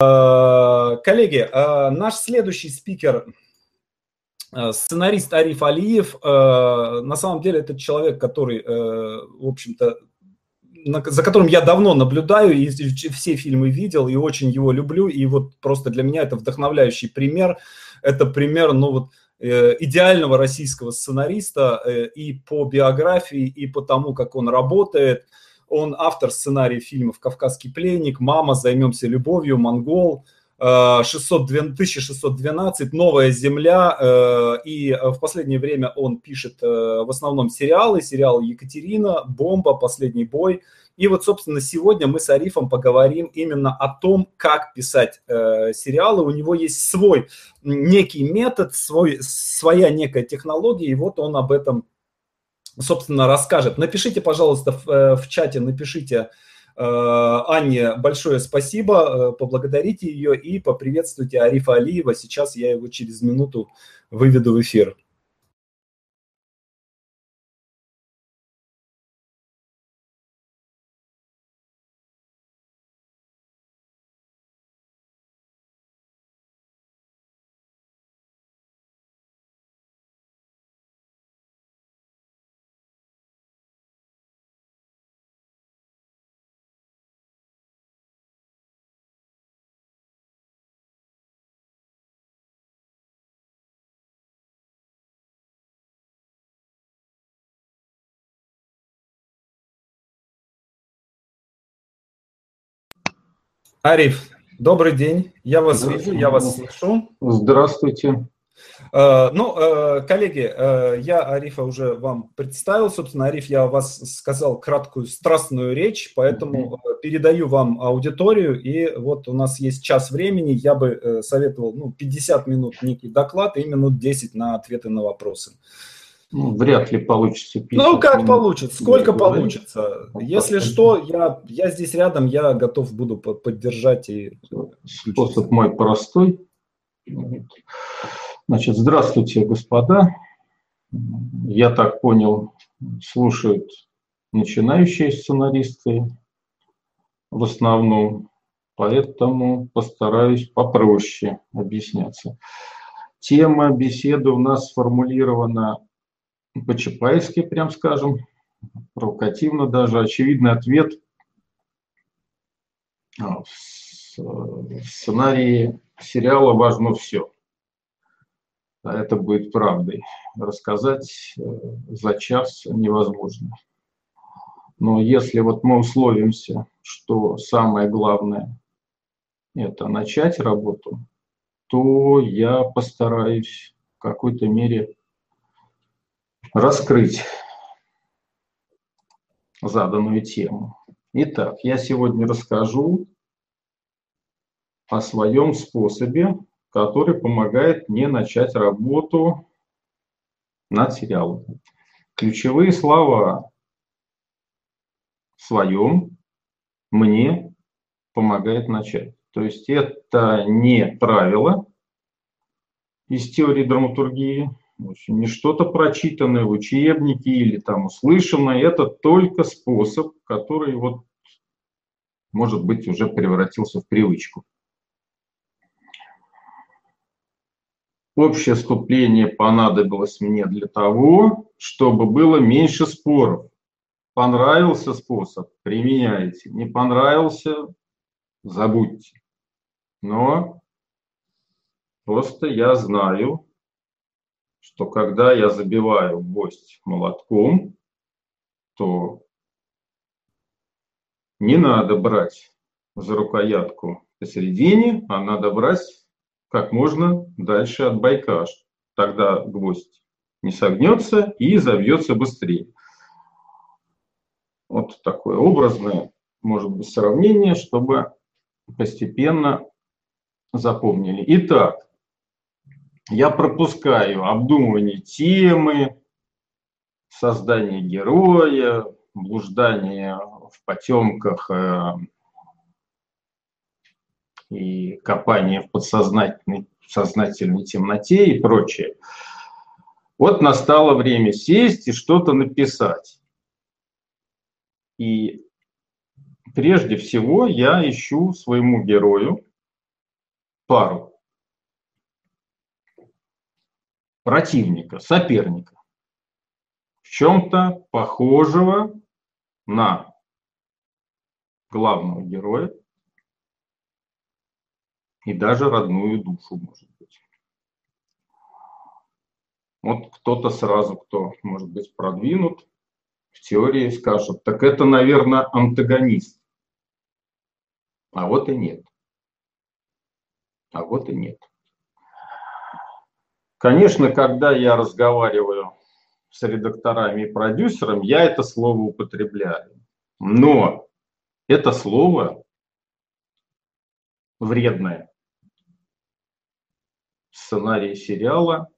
Коллеги, наш следующий спикер сценарист Ариф Алиев. На самом деле это человек, который, в общем-то, за которым я давно наблюдаю и все фильмы видел и очень его люблю. И вот просто для меня это вдохновляющий пример. Это пример, ну вот, идеального российского сценариста и по биографии, и по тому, как он работает – он автор сценария фильмов «Кавказский пленник», «Мама», «Займемся любовью», «Монгол», 1612, э, «Новая земля», э, и в последнее время он пишет э, в основном сериалы, сериал «Екатерина», «Бомба», «Последний бой». И вот, собственно, сегодня мы с Арифом поговорим именно о том, как писать сериалы. У него есть свой некий метод, свой, своя некая технология, и вот он об этом собственно, расскажет. Напишите, пожалуйста, в, э, в чате, напишите э, Анне большое спасибо, э, поблагодарите ее и поприветствуйте Арифа Алиева. Сейчас я его через минуту выведу в эфир. Ариф, добрый день. Я вас вижу, я вас слышу. Здравствуйте. Э, ну, э, коллеги, э, я Арифа уже вам представил. Собственно, Ариф, я вас сказал краткую страстную речь, поэтому передаю вам аудиторию. И вот у нас есть час времени. Я бы советовал ну, 50 минут некий доклад и минут 10 на ответы на вопросы. Ну, вряд ли получится. Ну, как получится? Сколько получится? Если что, я, я здесь рядом, я готов буду поддержать. И... Способ мой простой. Значит, здравствуйте, господа. Я так понял, слушают начинающие сценаристы в основном, поэтому постараюсь попроще объясняться. Тема беседы у нас сформулирована по-чапаевски, прям скажем, провокативно даже. Очевидный ответ а, в сценарии сериала важно все. А это будет правдой. Рассказать э, за час невозможно. Но если вот мы условимся, что самое главное – это начать работу, то я постараюсь в какой-то мере раскрыть заданную тему. Итак, я сегодня расскажу о своем способе, который помогает мне начать работу над сериалом. Ключевые слова в своем мне помогает начать. То есть это не правило из теории драматургии, общем, не что-то прочитанное в учебнике или там услышанное, это только способ, который вот, может быть, уже превратился в привычку. Общее вступление понадобилось мне для того, чтобы было меньше споров. Понравился способ – применяйте. Не понравился – забудьте. Но просто я знаю, что когда я забиваю гвоздь молотком, то не надо брать за рукоятку посередине, а надо брать как можно дальше от байка. Тогда гвоздь не согнется и завьется быстрее. Вот такое образное, может быть, сравнение, чтобы постепенно запомнили. Итак, я пропускаю обдумывание темы, создание героя, блуждание в потемках э, и копание в подсознательной сознательной темноте и прочее. Вот настало время сесть и что-то написать. И прежде всего я ищу своему герою пару противника, соперника, в чем-то похожего на главного героя и даже родную душу, может быть. Вот кто-то сразу, кто, может быть, продвинут в теории, скажет, так это, наверное, антагонист. А вот и нет. А вот и нет. Конечно, когда я разговариваю с редакторами и продюсером, я это слово употребляю. Но это слово вредное. Сценарий сериала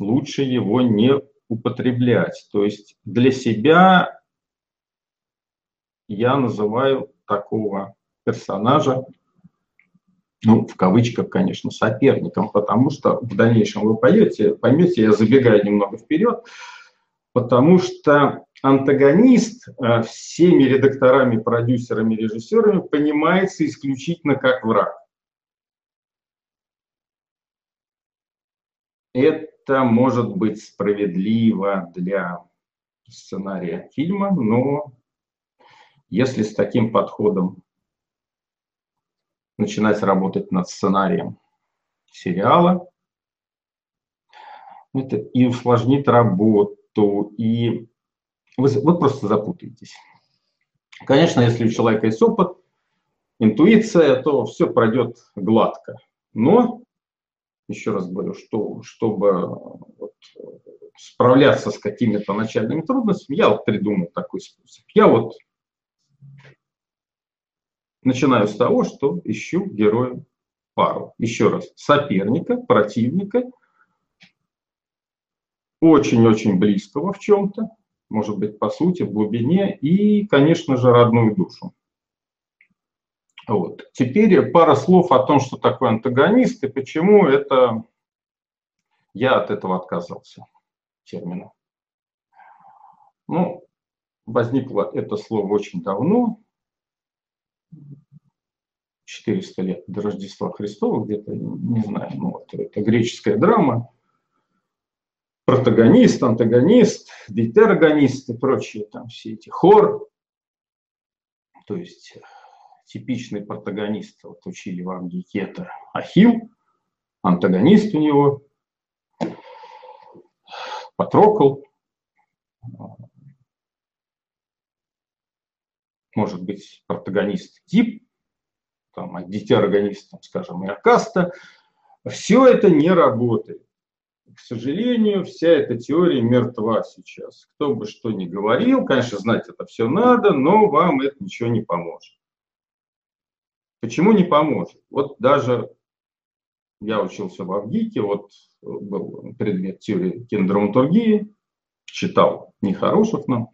лучше его не употреблять. То есть для себя я называю такого персонажа, ну, в кавычках, конечно, соперником, потому что в дальнейшем вы поймете, поймете, я забегаю немного вперед, потому что антагонист э, всеми редакторами, продюсерами, режиссерами понимается исключительно как враг. Это может быть справедливо для сценария фильма, но если с таким подходом начинать работать над сценарием сериала, это и усложнит работу, и вы, вы просто запутаетесь. Конечно, если у человека есть опыт, интуиция, то все пройдет гладко. Но, еще раз говорю, что чтобы вот, справляться с какими-то начальными трудностями, я вот придумал такой способ. Я вот начинаю с того, что ищу героя пару. Еще раз, соперника, противника, очень-очень близкого в чем-то, может быть, по сути, в глубине, и, конечно же, родную душу. Вот. Теперь пара слов о том, что такое антагонист и почему это я от этого отказался термина. Ну, возникло это слово очень давно, 400 лет до Рождества Христова, где-то, не знаю, ну, вот, это греческая драма, протагонист, антагонист, детерогонист и прочие там все эти хор. То есть типичный протагонист, вот учили вам Гекета Ахил, антагонист у него, Патрокл, может быть протагонист тип, там, детерогонист, скажем, и Акаста. Все это не работает. К сожалению, вся эта теория мертва сейчас. Кто бы что ни говорил, конечно, знать это все надо, но вам это ничего не поможет. Почему не поможет? Вот даже я учился в Авгике, вот был предмет теории кинодраматургии, читал Нехорошев нам.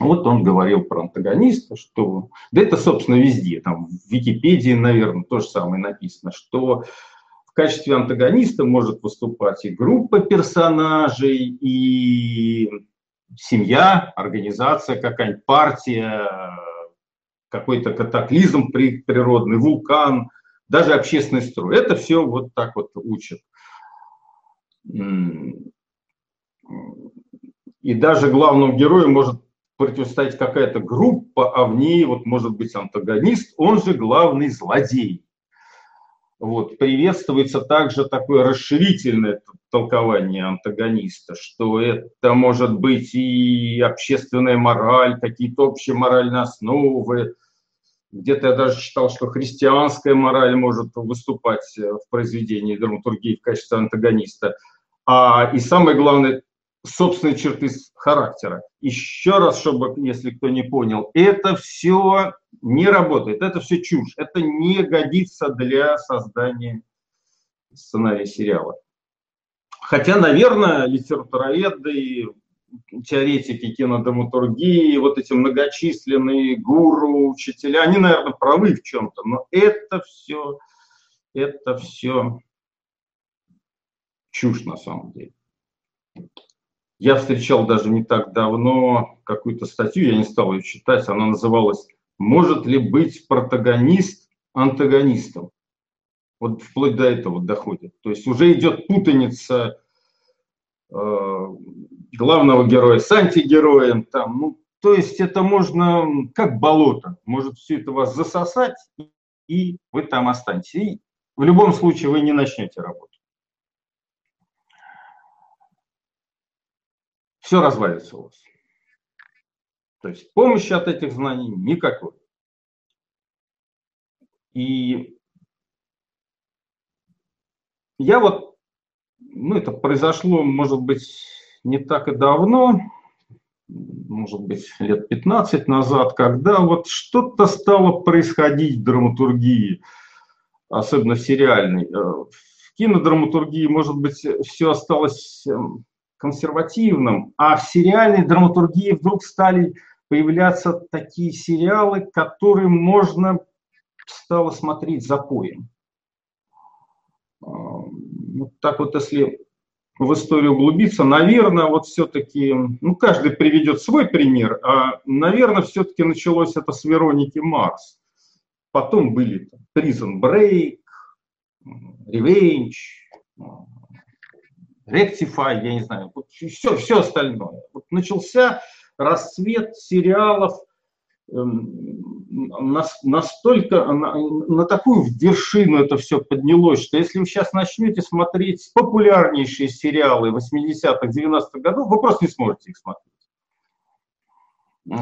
Вот он говорил про антагониста, что... Да это, собственно, везде. Там в Википедии, наверное, то же самое написано, что в качестве антагониста может выступать и группа персонажей, и семья, организация, какая-нибудь партия, какой-то катаклизм природный, вулкан, даже общественный строй. Это все вот так вот учат. И даже главному герою может противостоять какая-то группа, а в ней вот может быть антагонист, он же главный злодей. Вот. Приветствуется также такое расширительное толкование антагониста, что это может быть и общественная мораль, какие-то общие моральные основы. Где-то я даже читал, что христианская мораль может выступать в произведении драматургии в качестве антагониста. А, и самое главное, собственные черты характера. Еще раз, чтобы, если кто не понял, это все не работает, это все чушь, это не годится для создания сценария сериала. Хотя, наверное, литературоведы теоретики кинодраматургии, вот эти многочисленные гуру, учителя, они, наверное, правы в чем-то, но это все, это все чушь на самом деле. Я встречал даже не так давно какую-то статью, я не стал ее читать, она называлась «Может ли быть протагонист антагонистом?» Вот вплоть до этого доходит. То есть уже идет путаница э, главного героя с антигероем. Там, ну, то есть это можно, как болото, может все это вас засосать, и вы там останетесь. И в любом случае вы не начнете работу. Все развалится у вас. То есть помощи от этих знаний никакой. И я вот, ну это произошло, может быть, не так и давно, может быть, лет 15 назад, когда вот что-то стало происходить в драматургии, особенно в сериальной. Э, в кинодраматургии, может быть, все осталось эм, консервативным, а в сериальной драматургии вдруг стали появляться такие сериалы, которые можно стало смотреть запоем. Вот так вот, если в историю углубиться, наверное, вот все-таки, ну, каждый приведет свой пример, а, наверное, все-таки началось это с Вероники Марс. Потом были Prison Break, Revenge, Rectify, я не знаю, вот все, все остальное. Вот начался расцвет сериалов эм, настолько, на, на такую вершину это все поднялось, что если вы сейчас начнете смотреть популярнейшие сериалы 80-х, 90-х годов, вы просто не сможете их смотреть.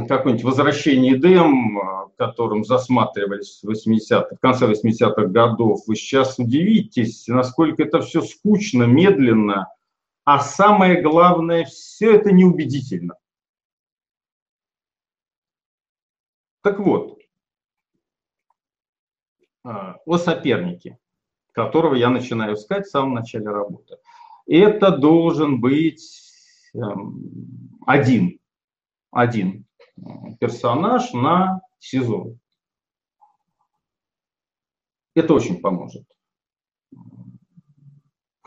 Какое-нибудь «Возвращение Эдем», которым засматривались в, 80 в конце 80-х годов, вы сейчас удивитесь, насколько это все скучно, медленно, а самое главное, все это неубедительно. Так вот, а, о сопернике, которого я начинаю искать в самом начале работы. Это должен быть эм, один, один персонаж на сезон. Это очень поможет.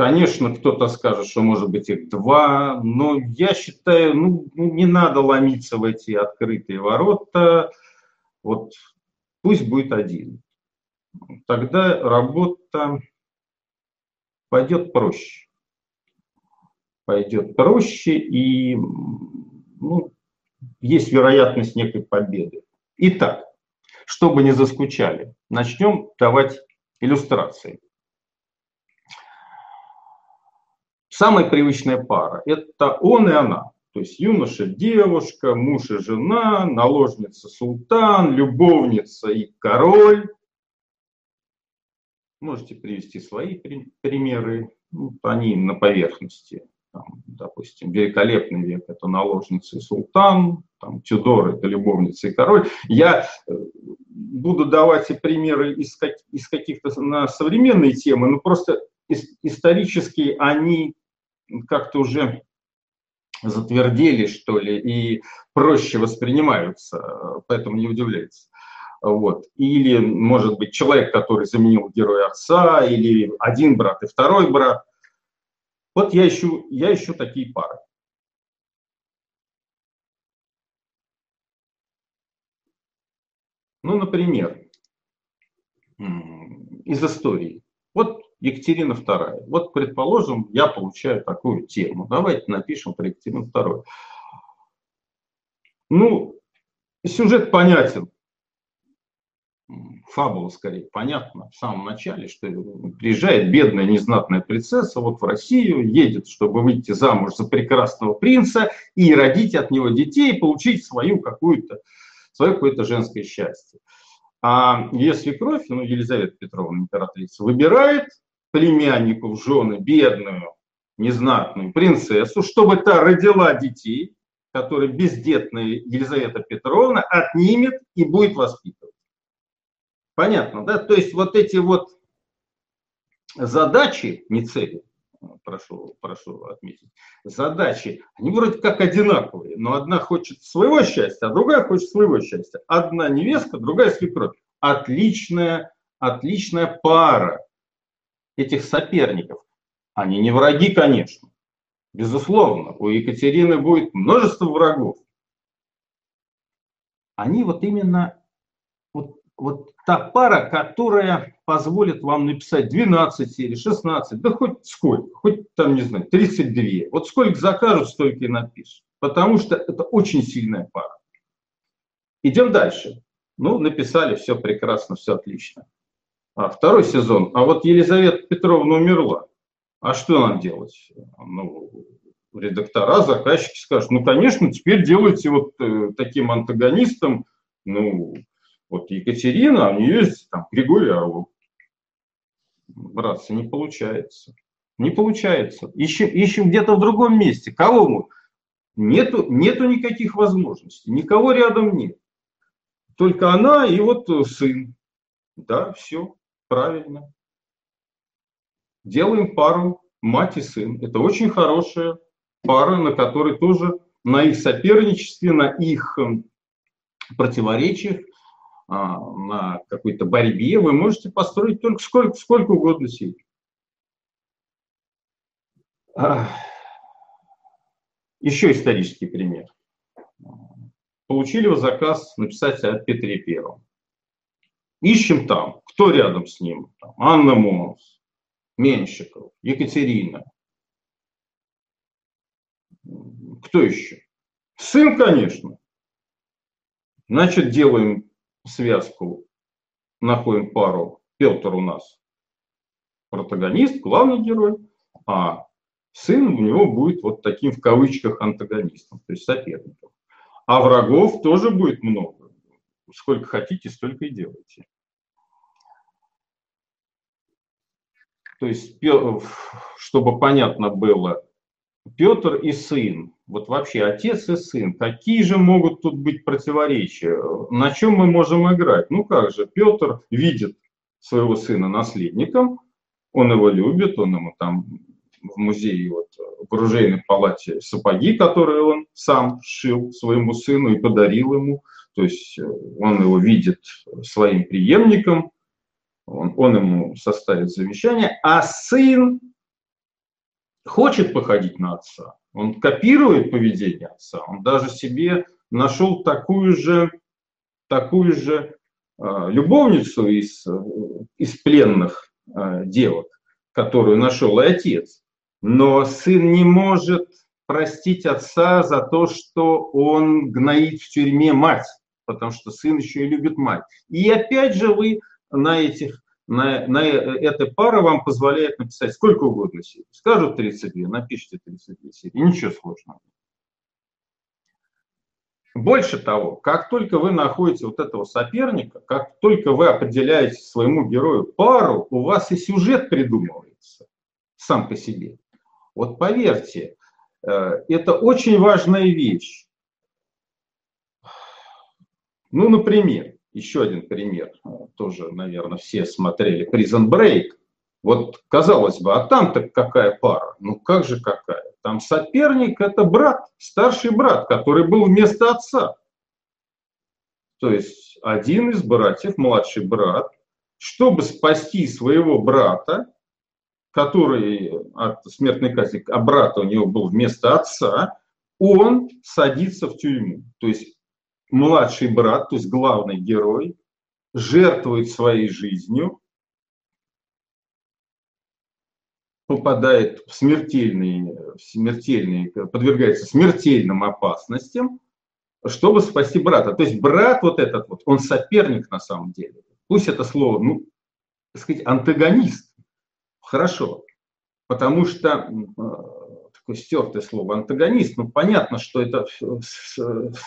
Конечно, кто-то скажет, что может быть их два, но я считаю, ну, не надо ломиться в эти открытые ворота. Вот пусть будет один тогда работа пойдет проще. Пойдет проще и ну, есть вероятность некой победы. Итак, чтобы не заскучали, начнем давать иллюстрации. Самая привычная пара – это он и она. То есть юноша, девушка, муж и жена, наложница, султан, любовница и король. Можете привести свои примеры, ну, они на поверхности. Там, допустим, великолепный век – это наложница и султан, там, Тюдор – это любовница и король. Я э, буду давать и примеры из, из каких-то на современные темы, но просто исторически они как-то уже затвердели, что ли, и проще воспринимаются, поэтому не удивляйтесь. Вот. Или, может быть, человек, который заменил героя отца, или один брат и второй брат. Вот я ищу, я ищу такие пары. Ну, например, из истории. Екатерина II. Вот, предположим, я получаю такую тему. Давайте напишем про Екатерину II. Ну, сюжет понятен фабула скорее понятна в самом начале, что приезжает бедная незнатная принцесса вот в Россию, едет, чтобы выйти замуж за прекрасного принца и родить от него детей, получить свою какую-то, свое какое-то женское счастье. А если кровь, ну, Елизавета Петровна, императрица, выбирает племяннику в жены бедную, незнатную принцессу, чтобы та родила детей, которые бездетная Елизавета Петровна отнимет и будет воспитывать. Понятно, да? То есть вот эти вот задачи, не цели, прошу, прошу отметить, задачи, они вроде как одинаковые, но одна хочет своего счастья, а другая хочет своего счастья. Одна невестка, другая свекровь. Отличная, отличная пара этих соперников. Они не враги, конечно. Безусловно, у Екатерины будет множество врагов. Они вот именно вот та пара, которая позволят вам написать 12 серий, 16, да хоть сколько, хоть там, не знаю, 32. Вот сколько закажут, столько и напишут. Потому что это очень сильная пара. Идем дальше. Ну, написали, все прекрасно, все отлично. А, второй сезон. А вот Елизавета Петровна умерла. А что нам делать? Ну, редактора, заказчики скажут, ну, конечно, теперь делайте вот э, таким антагонистом, ну, вот Екатерина, а у нее есть там Григорий Орлов. Братцы, не получается. Не получается. Ищем, ищем где-то в другом месте. Кого мы? Нету, нету никаких возможностей. Никого рядом нет. Только она и вот сын. Да, все, правильно. Делаем пару мать и сын. Это очень хорошая пара, на которой тоже на их соперничестве, на их эм, противоречиях, а, на какой-то борьбе вы можете построить только сколько, сколько угодно серий. Еще исторический пример. Получили вы заказ написать о Петре Первом. Ищем там, кто рядом с ним. Там, Анна Монс, Менщиков, Екатерина. Кто еще? Сын, конечно. Значит, делаем связку, находим пару. Петр у нас протагонист, главный герой, а сын у него будет вот таким в кавычках антагонистом, то есть соперником. А врагов тоже будет много. Сколько хотите, столько и делайте. То есть, чтобы понятно было, Петр и сын, вот вообще отец и сын, какие же могут тут быть противоречия? На чем мы можем играть? Ну как же, Петр видит своего сына наследником, он его любит, он ему там в музее вот, в оружейной палате сапоги, которые он сам сшил своему сыну и подарил ему. То есть э, он его видит своим преемником, он, он ему составит завещание, а сын хочет походить на отца, он копирует поведение отца, он даже себе нашел такую же, такую же э, любовницу из, из пленных э, девок, которую нашел и отец. Но сын не может простить отца за то, что он гноит в тюрьме мать, потому что сын еще и любит мать. И опять же вы на этих на, на эта пара вам позволяет написать сколько угодно серий. Скажут 32, напишите 32 серии, ничего сложного. Больше того, как только вы находите вот этого соперника, как только вы определяете своему герою пару, у вас и сюжет придумывается сам по себе. Вот поверьте, э, это очень важная вещь. Ну, например, еще один пример, тоже, наверное, все смотрели Prison Break. Вот, казалось бы, а там-то какая пара? Ну, как же какая? Там соперник – это брат, старший брат, который был вместо отца. То есть один из братьев, младший брат, чтобы спасти своего брата, который от смертной казни, а брат у него был вместо отца, он садится в тюрьму. То есть младший брат, то есть главный герой, жертвует своей жизнью, попадает в смертельные, в смертельные, подвергается смертельным опасностям, чтобы спасти брата. То есть брат вот этот вот, он соперник на самом деле. Пусть это слово, ну, так сказать, антагонист. Хорошо. Потому что такое стертое слово, антагонист, ну понятно, что это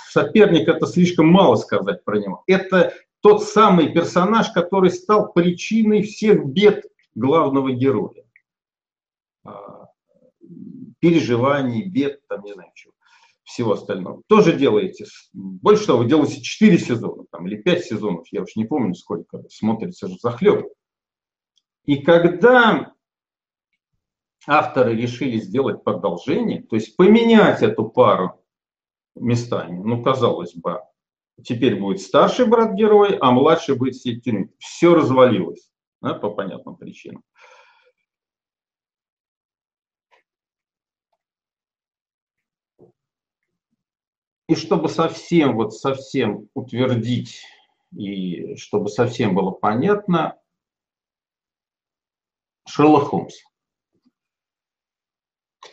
соперник, это слишком мало сказать про него. Это тот самый персонаж, который стал причиной всех бед главного героя. А, переживаний, бед, там, не знаю, чего, всего остального. Тоже делаете, больше того, вы делаете 4 сезона, там, или 5 сезонов, я уж не помню сколько, смотрится же захлеб. И когда авторы решили сделать продолжение, то есть поменять эту пару местами. Ну, казалось бы, теперь будет старший брат герой, а младший будет в Все развалилось да, по понятным причинам. И чтобы совсем, вот совсем утвердить, и чтобы совсем было понятно, Шерлок Холмс.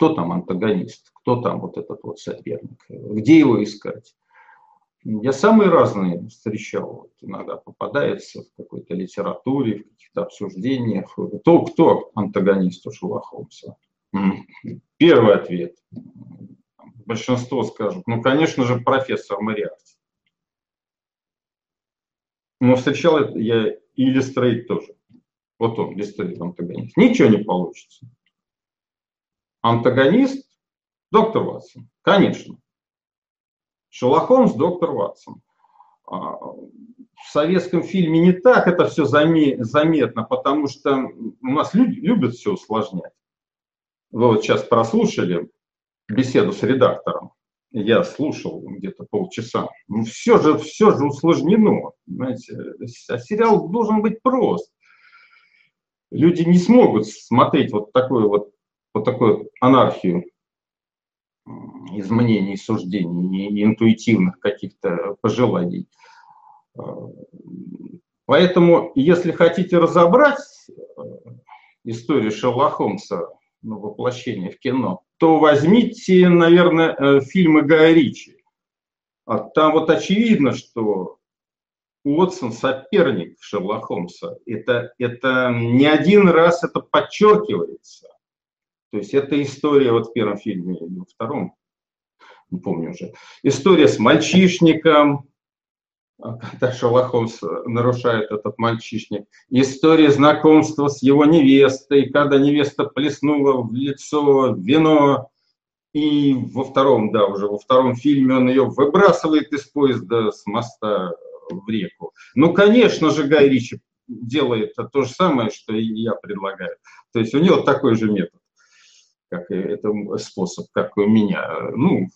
Кто там антагонист? Кто там вот этот вот соперник? Где его искать? Я самые разные встречал. Вот иногда попадается в какой-то литературе, в каких-то обсуждениях. Кто, кто антагонист у Холмса? Первый ответ. Большинство скажут, ну, конечно же, профессор Мариарти. Но встречал я и Листрейд тоже. Вот он, Листрейд, антагонист. Ничего не получится. Антагонист – доктор Ватсон. Конечно. Шерлок Холмс – доктор Ватсон. А, в советском фильме не так это все заметно, потому что у нас люди любят все усложнять. Вы вот сейчас прослушали беседу с редактором. Я слушал где-то полчаса. Ну, все же, все же усложнено. Понимаете? А сериал должен быть прост. Люди не смогут смотреть вот такую вот, вот такую анархию из мнений, суждений и интуитивных каких-то пожеланий. Поэтому, если хотите разобрать э, историю Шерлока Холмса, ну, воплощение в кино, то возьмите, наверное, э, фильмы Гая Ричи. А там вот очевидно, что Уотсон соперник Шерлока Холмса. Это, это не один раз это подчеркивается. То есть это история вот в первом фильме или во втором, не помню уже. История с мальчишником, а, когда Шерлок Холмс нарушает этот мальчишник. История знакомства с его невестой, когда невеста плеснула в лицо вино. И во втором, да, уже во втором фильме он ее выбрасывает из поезда с моста в реку. Ну, конечно же, Гай Ричи делает то же самое, что и я предлагаю. То есть у него такой же метод, как это способ, как у меня. Ну,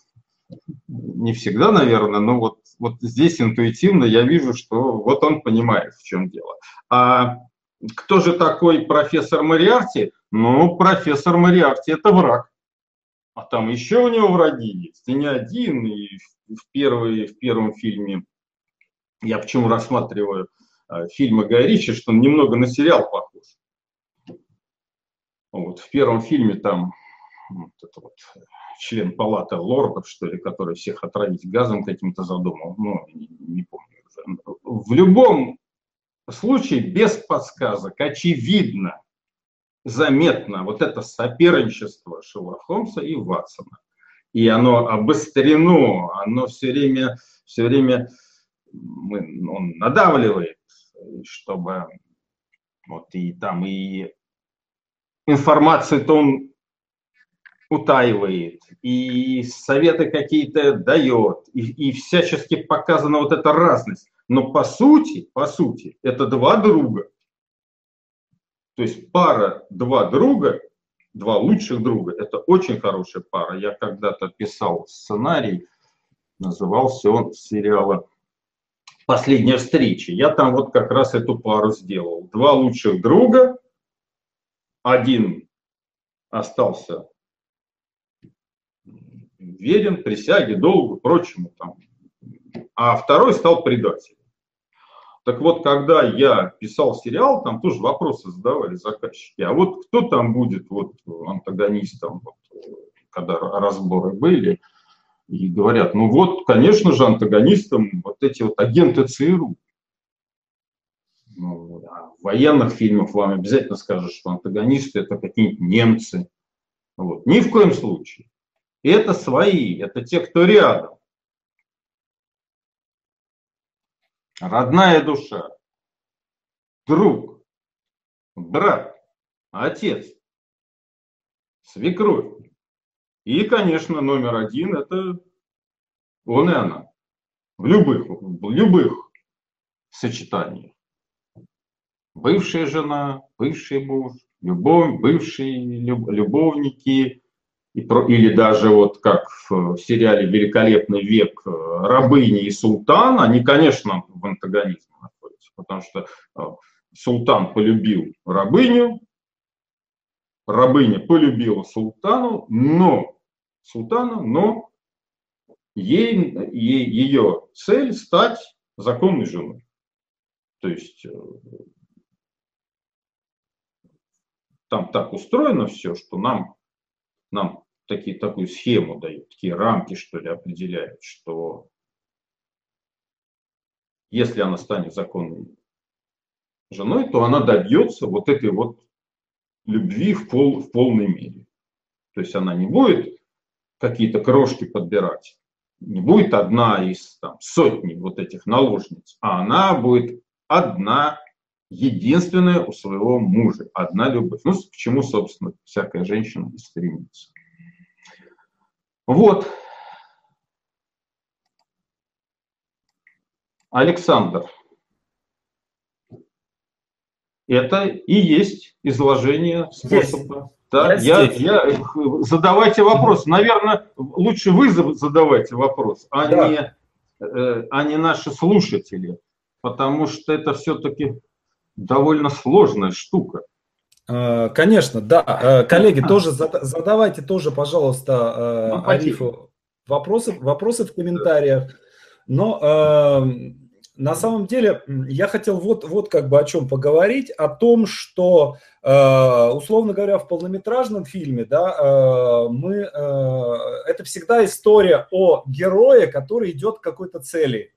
не всегда, наверное, но вот, вот здесь интуитивно я вижу, что вот он понимает, в чем дело. А кто же такой профессор Мариарти? Ну, профессор Мариарти – это враг. А там еще у него враги есть, и не один. И в, первый, в первом фильме я почему рассматриваю э, фильмы Гая Ричи, что он немного на сериал похож. Вот, в первом фильме там вот это вот член палаты лордов, что ли, который всех отравить газом каким-то задумал, ну, не, не помню уже. В любом случае, без подсказок, очевидно, заметно вот это соперничество Шерлока Холмса и Ватсона. И оно обострено, оно все время, все время он надавливает, чтобы вот и там и информацию-то он утаивает, и советы какие-то дает, и, и всячески показана вот эта разность. Но по сути, по сути, это два друга. То есть пара два друга, два лучших друга, это очень хорошая пара. Я когда-то писал сценарий, назывался он сериала «Последняя встреча». Я там вот как раз эту пару сделал. Два лучших друга, один остался верен присяге, долгу, прочему. Там. А второй стал предателем. Так вот, когда я писал сериал, там тоже вопросы задавали заказчики. А вот кто там будет вот антагонистом, вот, когда разборы были, и говорят, ну вот, конечно же, антагонистом вот эти вот агенты ЦРУ. Ну, а в военных фильмах вам обязательно скажут, что антагонисты это какие-нибудь немцы. Вот. Ни в коем случае. Это свои, это те, кто рядом. Родная душа, друг, брат, отец, свекровь. И, конечно, номер один – это он и она. В любых, в любых сочетаниях. Бывшая жена, бывший муж, любовь, бывшие любовники, или даже вот как в сериале «Великолепный век» э, рабыни и султан, они, конечно, в антагонизме находятся, потому что э, султан полюбил рабыню, рабыня полюбила султану, но султана, но ей, ей, ее цель стать законной женой. То есть э, там так устроено все, что нам, нам такие, такую схему дают, такие рамки, что ли, определяют, что если она станет законной женой, то она добьется вот этой вот любви в, пол, в полной мере. То есть она не будет какие-то крошки подбирать, не будет одна из там, сотни вот этих наложниц, а она будет одна, единственная у своего мужа, одна любовь. Ну, к чему, собственно, всякая женщина и стремится. Вот. Александр. Это и есть изложение способа. Да, я, я, я, задавайте вопрос. Наверное, лучше вы задавайте вопрос, а, да. не, э, а не наши слушатели, потому что это все-таки довольно сложная штука. Э, конечно, да. Э, коллеги, тоже задавайте тоже, пожалуйста, ну, Арифу вопросы, вопросы в комментариях. Но эм, на самом деле я хотел вот, вот как бы о чем поговорить, о том, что, э, условно говоря, в полнометражном фильме, да, э, мы, э, это всегда история о герое, который идет к какой-то цели,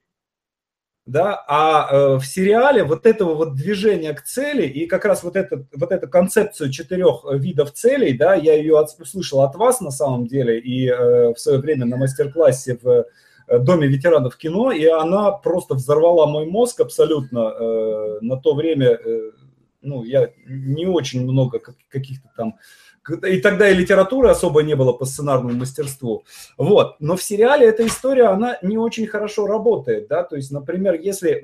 да, а в сериале вот этого вот движения к цели и как раз вот, это, вот эту концепцию четырех видов целей, да, я ее от, услышал от вас на самом деле и в свое время на мастер-классе в Э, Доме ветеранов кино, и она просто взорвала мой мозг абсолютно э, на то время. Э, ну, я не очень много каких-то там и тогда и литературы особо не было по сценарному мастерству. Вот. Но в сериале эта история, она не очень хорошо работает. Да? То есть, например, если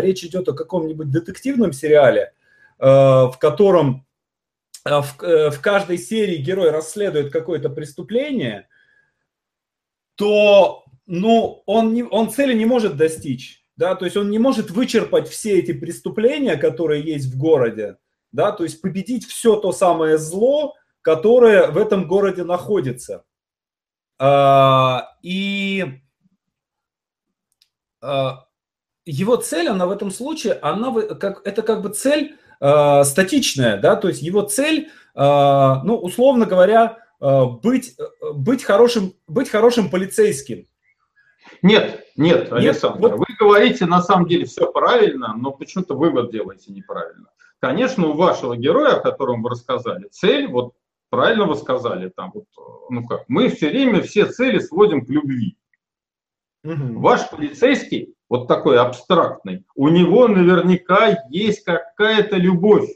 речь идет о каком-нибудь детективном сериале, э, в котором э, в, э, в каждой серии герой расследует какое-то преступление, то ну, он, не, он цели не может достичь, да, то есть он не может вычерпать все эти преступления, которые есть в городе, да, то есть победить все то самое зло, которое в этом городе находится. А, и а, его цель, она в этом случае, она как, это как бы цель а, статичная, да, то есть его цель, ну, условно говоря, быть, быть, хорошим, быть хорошим полицейским, нет, нет, Александр, нет, вот... вы говорите на самом деле все правильно, но почему-то вывод делаете неправильно. Конечно, у вашего героя, о котором вы рассказали, цель, вот правильно вы сказали, там вот, ну как, мы все время все цели сводим к любви. Угу. Ваш полицейский, вот такой абстрактный, у него наверняка есть какая-то любовь.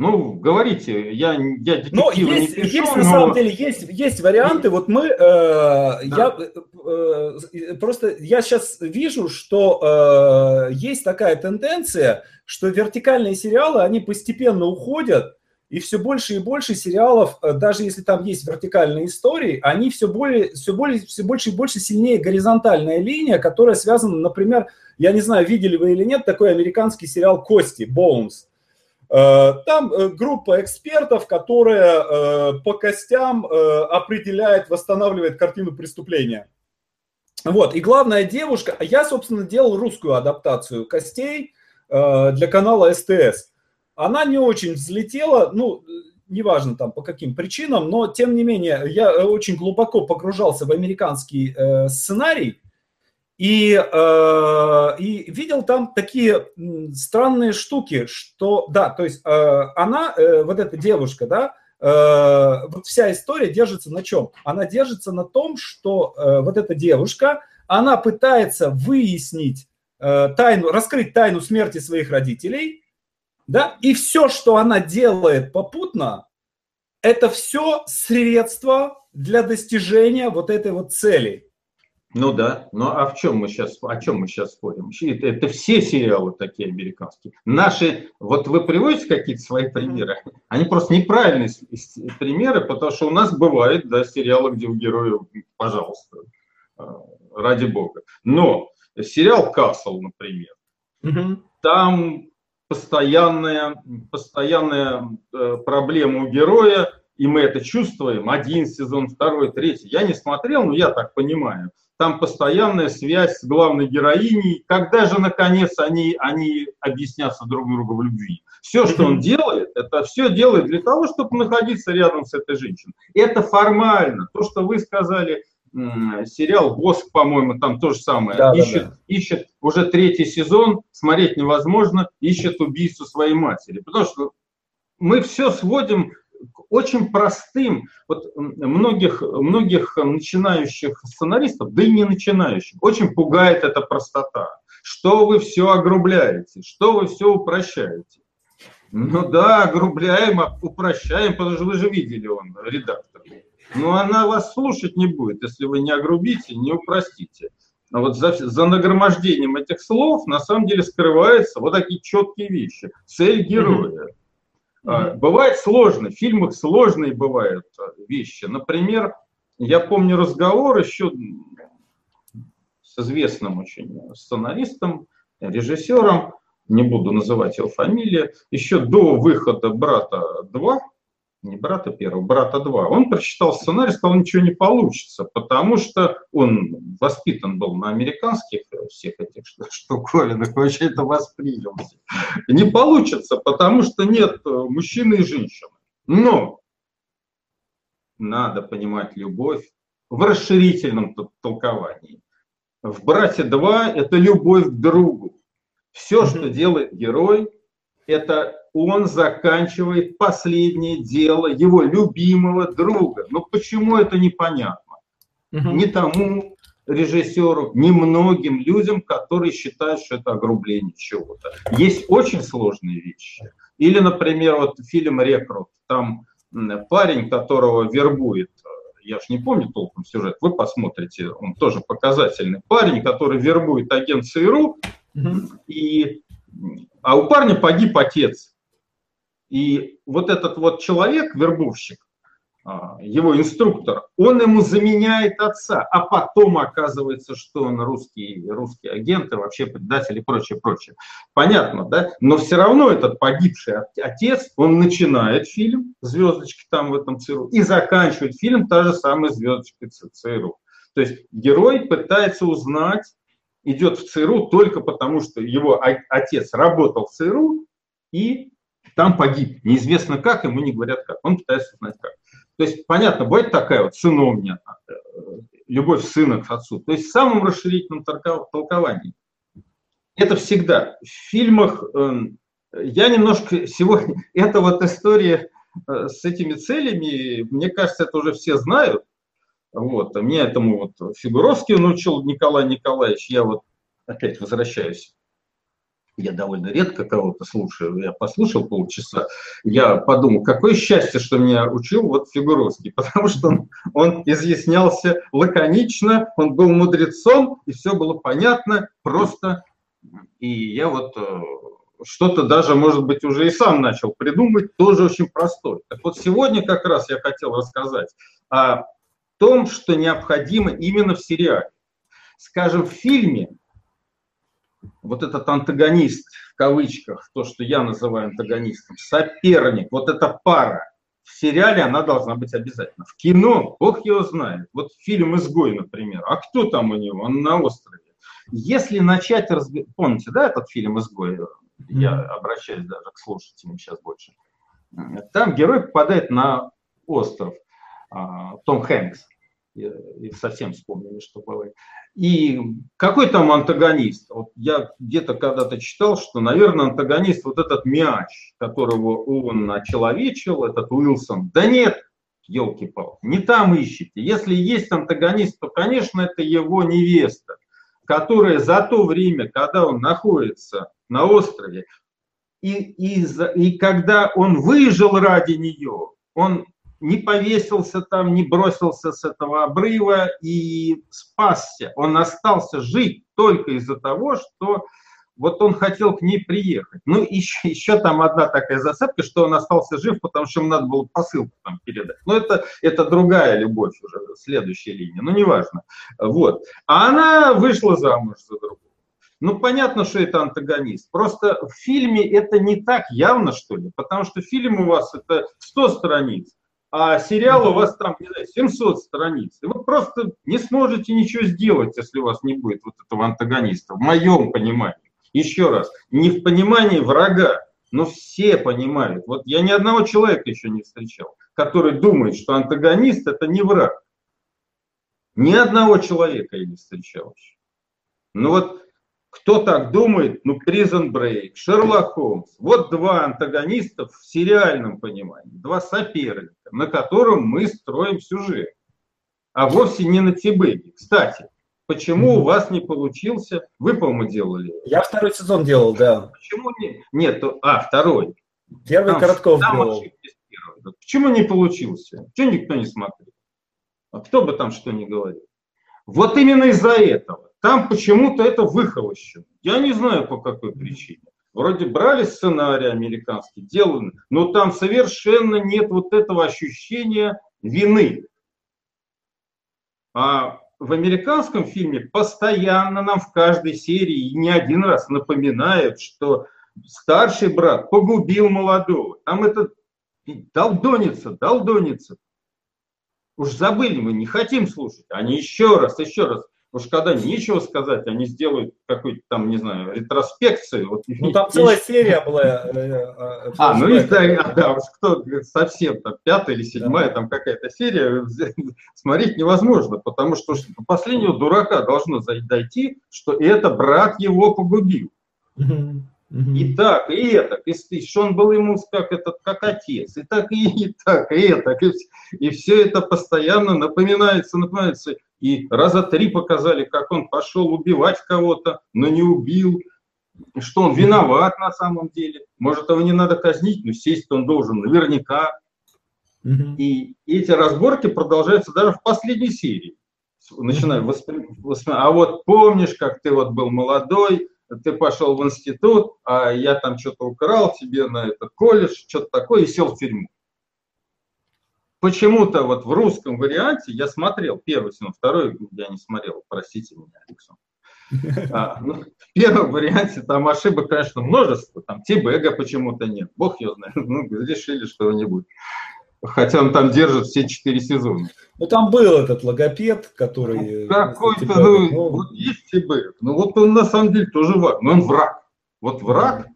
Ну, говорите, я, я ну, есть, не пишу, есть, но... на самом деле, есть, есть варианты. Вот мы, э, да. я э, просто, я сейчас вижу, что э, есть такая тенденция, что вертикальные сериалы, они постепенно уходят, и все больше и больше сериалов, э, даже если там есть вертикальные истории, они все более, все более, все больше и больше сильнее горизонтальная линия, которая связана, например, я не знаю, видели вы или нет, такой американский сериал «Кости», «Bones», Э, там э, группа экспертов, которая по костям определяет, восстанавливает картину преступления. Вот, и главная девушка, я, собственно, делал русскую адаптацию костей для канала СТС. Она не очень взлетела, ну, неважно там по каким причинам, но тем не менее я очень глубоко погружался в американский сценарий, и, э, и видел там такие странные штуки, что, да, то есть э, она, э, вот эта девушка, да, э, вот вся история держится на чем? Она держится на том, что э, вот эта девушка, она пытается выяснить э, тайну, раскрыть тайну смерти своих родителей, да, и все, что она делает попутно, это все средства для достижения вот этой вот цели. Ну да, ну а в чем мы сейчас, о чем мы сейчас спорим? Это, это все сериалы такие американские. Наши, вот вы приводите какие-то свои примеры, они просто неправильные примеры, потому что у нас бывает, да, сериалы, где у героев, пожалуйста, а, ради бога. Но сериал «Касл», например, угу. там постоянная, постоянная э, проблема у героя и мы это чувствуем, один сезон, второй, третий. Я не смотрел, но я так понимаю. Там постоянная связь с главной героиней. Когда же, наконец, они, они объяснятся друг другу в любви? Все, что он делает, это все делает для того, чтобы находиться рядом с этой женщиной. Это формально. То, что вы сказали, сериал «Босс», по-моему, там то же самое. Да, ищет, да, да. ищет уже третий сезон, смотреть невозможно, ищет убийцу своей матери. Потому что мы все сводим к очень простым, вот многих, многих начинающих сценаристов, да и не начинающих, очень пугает эта простота. Что вы все огрубляете, что вы все упрощаете. Ну да, огрубляем, упрощаем, потому что вы же видели он, редактор. Но она вас слушать не будет, если вы не огрубите, не упростите. А вот за, за нагромождением этих слов на самом деле скрываются вот такие четкие вещи. Цель героя. Mm-hmm. Бывает сложно, в фильмах сложные бывают а, вещи. Например, я помню разговор еще с известным очень сценаристом, режиссером, не буду называть его фамилию, еще до выхода «Брата 2», не брата первого, брата два. Он прочитал сценарий, сказал, ничего не получится, потому что он воспитан был на американских всех этих штуковинах, вообще это воспринял. Не получится, потому что нет э, мужчины и женщины. Но надо понимать любовь в расширительном толковании. В «Брате 2» это любовь к другу. Все, что делает герой, это он заканчивает последнее дело его любимого друга. Но почему это непонятно? Угу. Не тому режиссеру, не многим людям, которые считают, что это огрубление чего-то. Есть очень сложные вещи. Или, например, вот фильм «Рекрут», там парень, которого вербует, я же не помню толком сюжет, вы посмотрите, он тоже показательный. Парень, который вербует агент ЦРУ, угу. и, а у парня погиб отец. И вот этот вот человек, вербовщик, а, его инструктор, он ему заменяет отца, а потом оказывается, что он русский, русский агент и вообще предатель и прочее, прочее. Понятно, да? Но все равно этот погибший отец, он начинает фильм, звездочки там в этом ЦРУ, и заканчивает фильм та же самая звездочка ЦРУ. То есть герой пытается узнать, идет в ЦРУ только потому, что его отец работал в ЦРУ и там погиб. Неизвестно как, ему не говорят как. Он пытается узнать как. То есть, понятно, бывает такая вот сыновня, э, любовь сына к отцу. То есть в самом расширительном толковании. Это всегда. В фильмах эм, я немножко сегодня, эта вот история э, с этими целями, мне кажется, это уже все знают. Вот. А меня этому вот Фигуровский научил Николай Николаевич. Я вот опять возвращаюсь я довольно редко кого-то слушаю, я послушал полчаса, я подумал, какое счастье, что меня учил вот Фигуровский, потому что он, он изъяснялся лаконично, он был мудрецом, и все было понятно, просто, и я вот э, что-то даже, может быть, уже и сам начал придумать, тоже очень простой. Так вот, сегодня как раз я хотел рассказать о том, что необходимо именно в сериале. Скажем, в фильме вот этот антагонист, в кавычках, то, что я называю антагонистом, соперник, вот эта пара, в сериале она должна быть обязательно. В кино, бог его знает. Вот фильм «Изгой», например. А кто там у него? Он на острове. Если начать разбирать... Помните, да, этот фильм «Изгой»? Я обращаюсь даже к слушателям сейчас больше. Там герой попадает на остров. А, Том Хэнкс. И совсем вспомнили, что бывает. И какой там антагонист? Вот я где-то когда-то читал, что, наверное, антагонист вот этот мяч, которого он очеловечил, этот Уилсон. Да нет, елки-палки, не там ищите. Если есть антагонист, то, конечно, это его невеста, которая за то время, когда он находится на острове, и, и, и когда он выжил ради нее, он не повесился там, не бросился с этого обрыва и спасся. Он остался жить только из-за того, что вот он хотел к ней приехать. Ну, еще, еще там одна такая зацепка, что он остался жив, потому что ему надо было посылку там передать. Но это, это другая любовь уже, следующая линия, ну, неважно. Вот. А она вышла замуж за другого. Ну, понятно, что это антагонист. Просто в фильме это не так явно, что ли, потому что фильм у вас это 100 страниц. А сериал у вас там, не знаю, 700 страниц. И вы просто не сможете ничего сделать, если у вас не будет вот этого антагониста, в моем понимании. Еще раз, не в понимании врага, но все понимают. Вот я ни одного человека еще не встречал, который думает, что антагонист это не враг. Ни одного человека я не встречал еще. Ну вот кто так думает, ну Prison Break, Шерлок Холмс, вот два антагониста в сериальном понимании, два соперника, на котором мы строим сюжет, а вовсе не на Тибеге. Кстати, почему у вас не получился, вы, по-моему, делали? Я второй сезон делал, да. Почему не? Нет, а, второй. Первый там, Коротков там делал. Почему не получился? Почему никто не смотрел? А кто бы там что ни говорил? Вот именно из-за этого. Там почему-то это выхолощено. Я не знаю по какой причине. Вроде брали сценарий американский, делали, но там совершенно нет вот этого ощущения вины. А в американском фильме постоянно нам в каждой серии и не один раз напоминают, что старший брат погубил молодого. Там это долдонится, долдонится. Уж забыли мы, не хотим слушать. Они еще раз, еще раз Уж когда нечего сказать, они сделают какую-то там, не знаю, ретроспекцию. Вот, ну там целая серия была. Э, э, а, ну и да, да, уж кто совсем там пятая или седьмая, там какая-то серия, смотреть невозможно, потому что до последнего дурака должно дойти, что это брат его погубил. И так, и это, и что он был ему как этот, как отец, и так, и, и так, и это, и, и все это постоянно напоминается, напоминается. И раза три показали, как он пошел убивать кого-то, но не убил, что он виноват на самом деле. Может, его не надо казнить, но сесть он должен наверняка. И эти разборки продолжаются даже в последней серии. Начинаю воспри... А вот помнишь, как ты вот был молодой, ты пошел в институт, а я там что-то украл тебе на этот колледж, что-то такое, и сел в тюрьму почему-то вот в русском варианте я смотрел первый сезон, второй я не смотрел, простите меня, Александр. А, ну, в первом варианте там ошибок, конечно, множество, там Тибега почему-то нет, бог ее знает, ну, решили что-нибудь. Хотя он там держит все четыре сезона. Ну, там был этот логопед, который... Ну, какой-то, ну, ну, вот есть Тибег, ну, вот он на самом деле тоже враг, но он враг. Вот враг,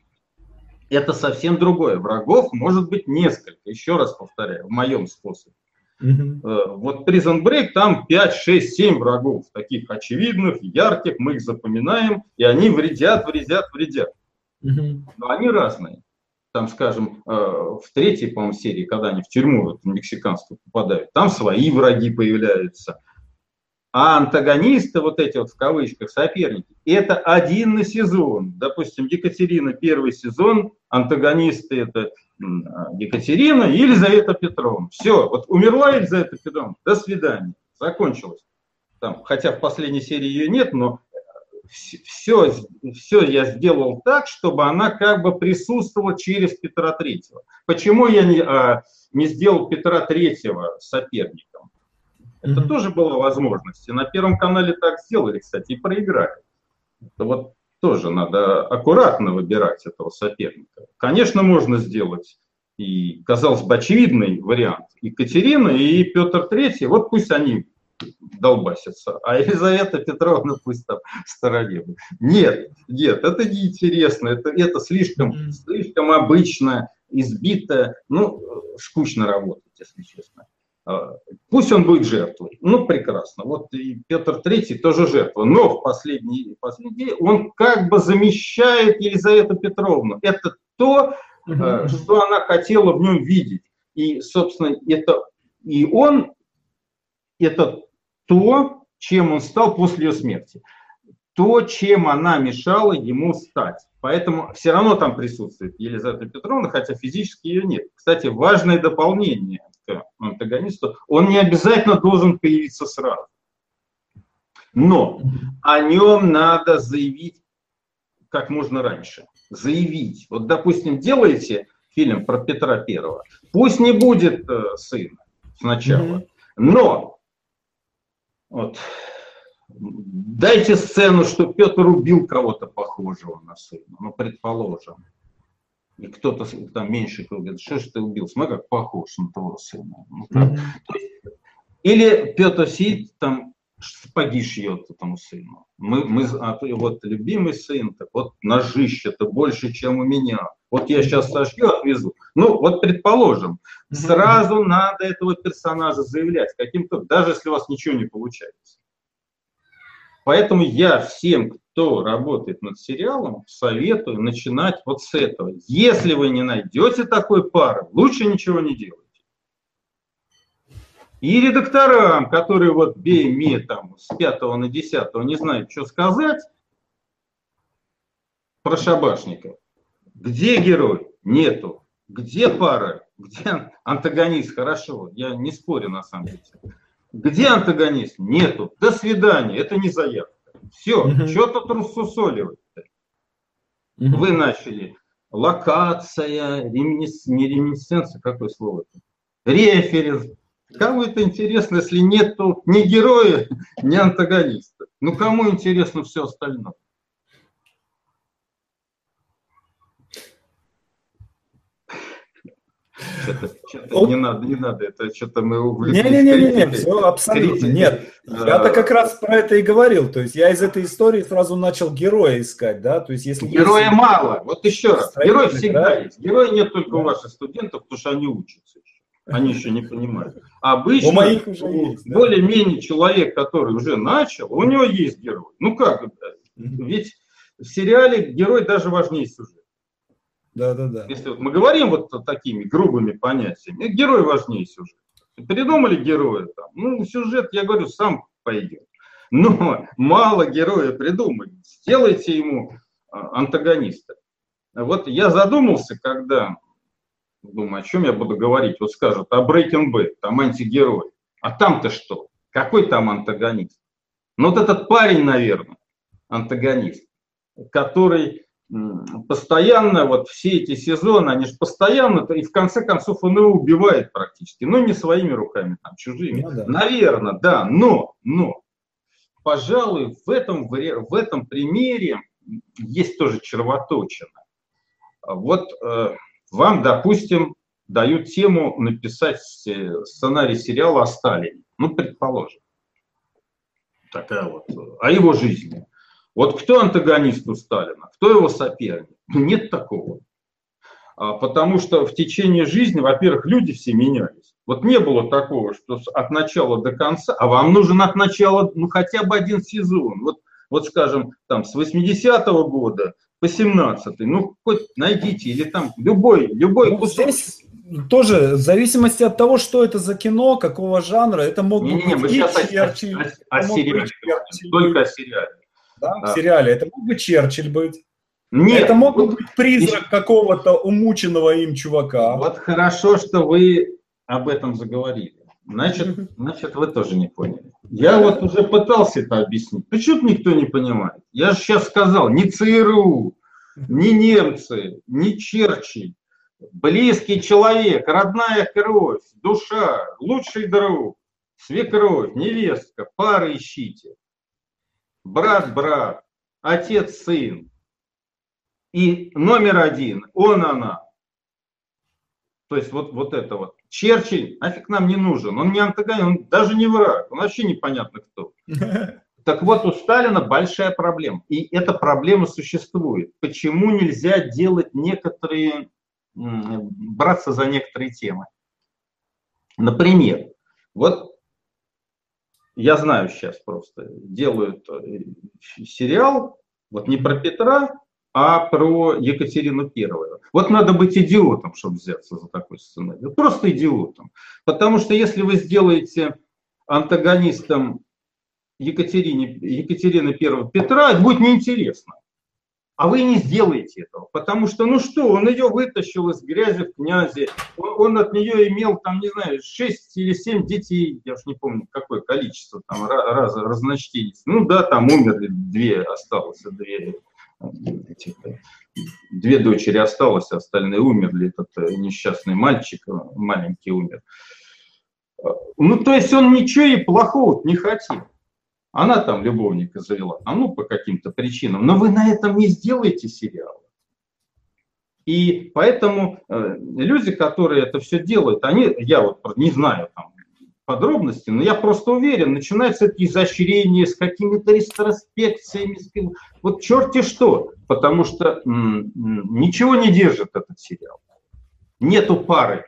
это совсем другое. Врагов может быть несколько, еще раз повторяю, в моем способе. Mm-hmm. Вот Prison Break, там 5, 6, 7 врагов, таких очевидных, ярких, мы их запоминаем, и они вредят, вредят, вредят. Mm-hmm. Но они разные. Там, скажем, э, в третьей, по-моему, серии, когда они в тюрьму в мексиканскую попадают, там свои враги появляются – а антагонисты, вот эти вот в кавычках соперники, это один на сезон. Допустим, Екатерина первый сезон, антагонисты это Екатерина и Елизавета Петровна. Все, вот умерла Елизавета Петровна, до свидания, закончилось. Там, хотя в последней серии ее нет, но все, все я сделал так, чтобы она как бы присутствовала через Петра Третьего. Почему я не, а, не сделал Петра Третьего соперником? Это mm-hmm. тоже была возможность. И на Первом канале так сделали, кстати, и проиграли. Это вот тоже надо аккуратно выбирать этого соперника. Конечно, можно сделать и, казалось бы, очевидный вариант. Екатерина и Петр Третий, вот пусть они долбасятся, а Елизавета Петровна пусть там в стороне. Нет, нет, это неинтересно, это, это слишком, mm-hmm. слишком обычно, избито, ну, скучно работать, если честно. А, пусть он будет жертвой. Ну, прекрасно. Вот и Петр III тоже жертва. Но в последний, последний он как бы замещает Елизавету Петровну. Это то, угу. что она хотела в нем видеть. И, собственно, это и он, это то, чем он стал после ее смерти. То, чем она мешала ему стать. Поэтому все равно там присутствует Елизавета Петровна, хотя физически ее нет. Кстати, важное дополнение к антагонисту, он не обязательно должен появиться сразу. Но о нем надо заявить как можно раньше. Заявить. Вот, допустим, делаете фильм про Петра Первого. Пусть не будет э, сына сначала, но вот, дайте сцену, что Петр убил кого-то похожего на сына, ну, предположим. И кто-то там меньше говорит, что ж ты убил, смотри, как похож на твоего сына. Ну, mm-hmm. Или Петр сидит там сапоги шьет этому сыну. Мы, мы, а вот любимый сын, так вот ножище-то больше, чем у меня. Вот я сейчас сошью, отвезу. Ну, вот предположим, сразу надо этого персонажа заявлять каким-то, даже если у вас ничего не получается. Поэтому я всем, кто работает над сериалом, советую начинать вот с этого. Если вы не найдете такой пары, лучше ничего не делать. И редакторам, которые вот бей мне там с пятого на десятого не знают, что сказать про шабашников. Где герой? Нету. Где пара? Где антагонист? Хорошо, я не спорю на самом деле. Где антагонист? Нету. До свидания. Это не заявка. Все, угу. что тут рассусоливать угу. Вы начали. Локация, реминес... не реминесценция, какое слово это? Референс. Кому это интересно, если нет ни героя, ни антагониста? Ну, кому интересно все остальное? Что-то, не надо, не надо, это что-то мы увлеклись. Не-не-не, все абсолютно, нет. Я-то как раз про это и говорил, то есть я из этой истории сразу начал героя искать, да, то есть если... Героя есть... мало, вот еще раз, герой всегда да? есть, героя нет только да. у ваших студентов, потому что они учатся они еще не понимают. Обычно у моих уже есть, да? более-менее человек, который уже начал, у него есть герой. Ну как, ведь в сериале герой даже важнее сюжета. Да, да, да. Если вот мы говорим вот такими грубыми понятиями, герой важнее сюжет. Придумали героя, там, ну, сюжет, я говорю, сам пойдет. Но мало героя придумали. Сделайте ему а, антагониста. Вот я задумался, когда думаю, о чем я буду говорить. Вот скажут, а Breaking Bad, там антигерой. А там-то что? Какой там антагонист? Ну вот этот парень, наверное, антагонист, который постоянно, вот все эти сезоны, они же постоянно, и в конце концов он его убивает практически, но не своими руками, там, чужими. Ну, да. Наверное, да, но, но, пожалуй, в этом, в этом примере есть тоже червоточина. Вот э, вам, допустим, дают тему написать э, сценарий сериала о Сталине, ну, предположим, такая вот, о его жизни. Вот кто антагонист у Сталина, кто его соперник? Нет такого. А, потому что в течение жизни, во-первых, люди все менялись. Вот не было такого, что от начала до конца, а вам нужен от начала ну, хотя бы один сезон. Вот, вот скажем, там с 80-го года по 17-й, ну хоть найдите, или там любой, любой ну, кусок. Здесь тоже в зависимости от того, что это за кино, какого жанра, это могут не, не, быть не, мы сейчас Черчилль, о, о, о сериале, только о сериале да, в сериале. Это мог бы Черчилль быть. Нет, это мог бы быть призрак какого-то умученного им чувака. Вот хорошо, что вы об этом заговорили. Значит, значит, вы тоже не поняли. Я вот уже пытался это объяснить. Почему никто не понимает? Я же сейчас сказал, не ЦРУ, не немцы, не Черчилль. Близкий человек, родная кровь, душа, лучший друг, свекровь, невестка, пары ищите брат-брат, отец-сын. И номер один, он, она. То есть вот, вот это вот. Черчилль нафиг нам не нужен. Он не антагонист, он даже не враг. Он вообще непонятно кто. Так вот, у Сталина большая проблема. И эта проблема существует. Почему нельзя делать некоторые, браться за некоторые темы? Например, вот я знаю сейчас просто, делают э, сериал, вот не про Петра, а про Екатерину Первую. Вот надо быть идиотом, чтобы взяться за такой сценарий. Просто идиотом. Потому что если вы сделаете антагонистом Екатерине, Екатерины Первого Петра, это будет неинтересно. А вы не сделаете этого, потому что, ну что, он ее вытащил из грязи в князи, он, он от нее имел, там, не знаю, 6 или 7 детей, я уж не помню, какое количество, там, раз, разночтенец. Ну да, там умерли две, осталось две, две дочери осталось, остальные умерли, этот э, несчастный мальчик, э, маленький умер. Ну, то есть он ничего и плохого не хотел. Она там любовника завела, а ну по каким-то причинам. Но вы на этом не сделаете сериал. И поэтому э, люди, которые это все делают, они, я вот не знаю там подробности, но я просто уверен, начинается это изощрение с какими-то ретроспекциями, вот черти что, потому что м- м- ничего не держит этот сериал. Нету пары,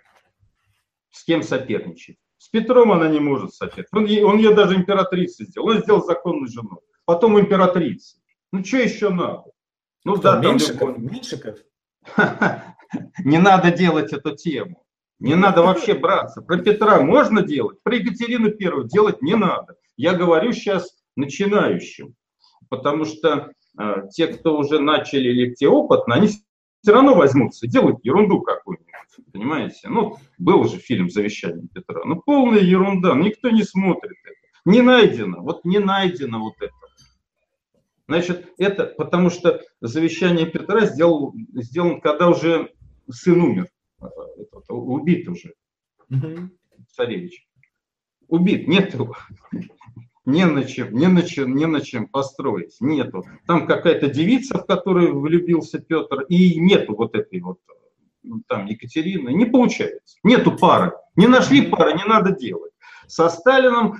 с кем соперничать. С Петром она не может соперничать. Он, он ее даже императрицей сделал. Он сделал законную жену. Потом императрицей. Ну, что еще надо? Ну, Кто, да, Меньшиков? Там, Меньшиков? Не надо делать эту тему. Не надо вообще браться. Про Петра можно делать, про Екатерину Первую делать не надо. Я говорю сейчас начинающим, потому что э, те, кто уже начали или те опытно, они все равно возьмутся, делают ерунду какую-нибудь, понимаете? Ну, был же фильм «Завещание Петра». Ну, полная ерунда, никто не смотрит это. Не найдено, вот не найдено вот это. Значит, это потому что завещание Петра сделал, сделан, когда уже сын умер, этот, убит уже, угу. царевич. Убит, нет его. Не на чем, не на чем, не на чем построить, нету. Там какая-то девица, в которую влюбился Петр, и нету вот этой вот там Екатерины, не получается. Нету пары, не нашли пары, не надо делать. Со Сталином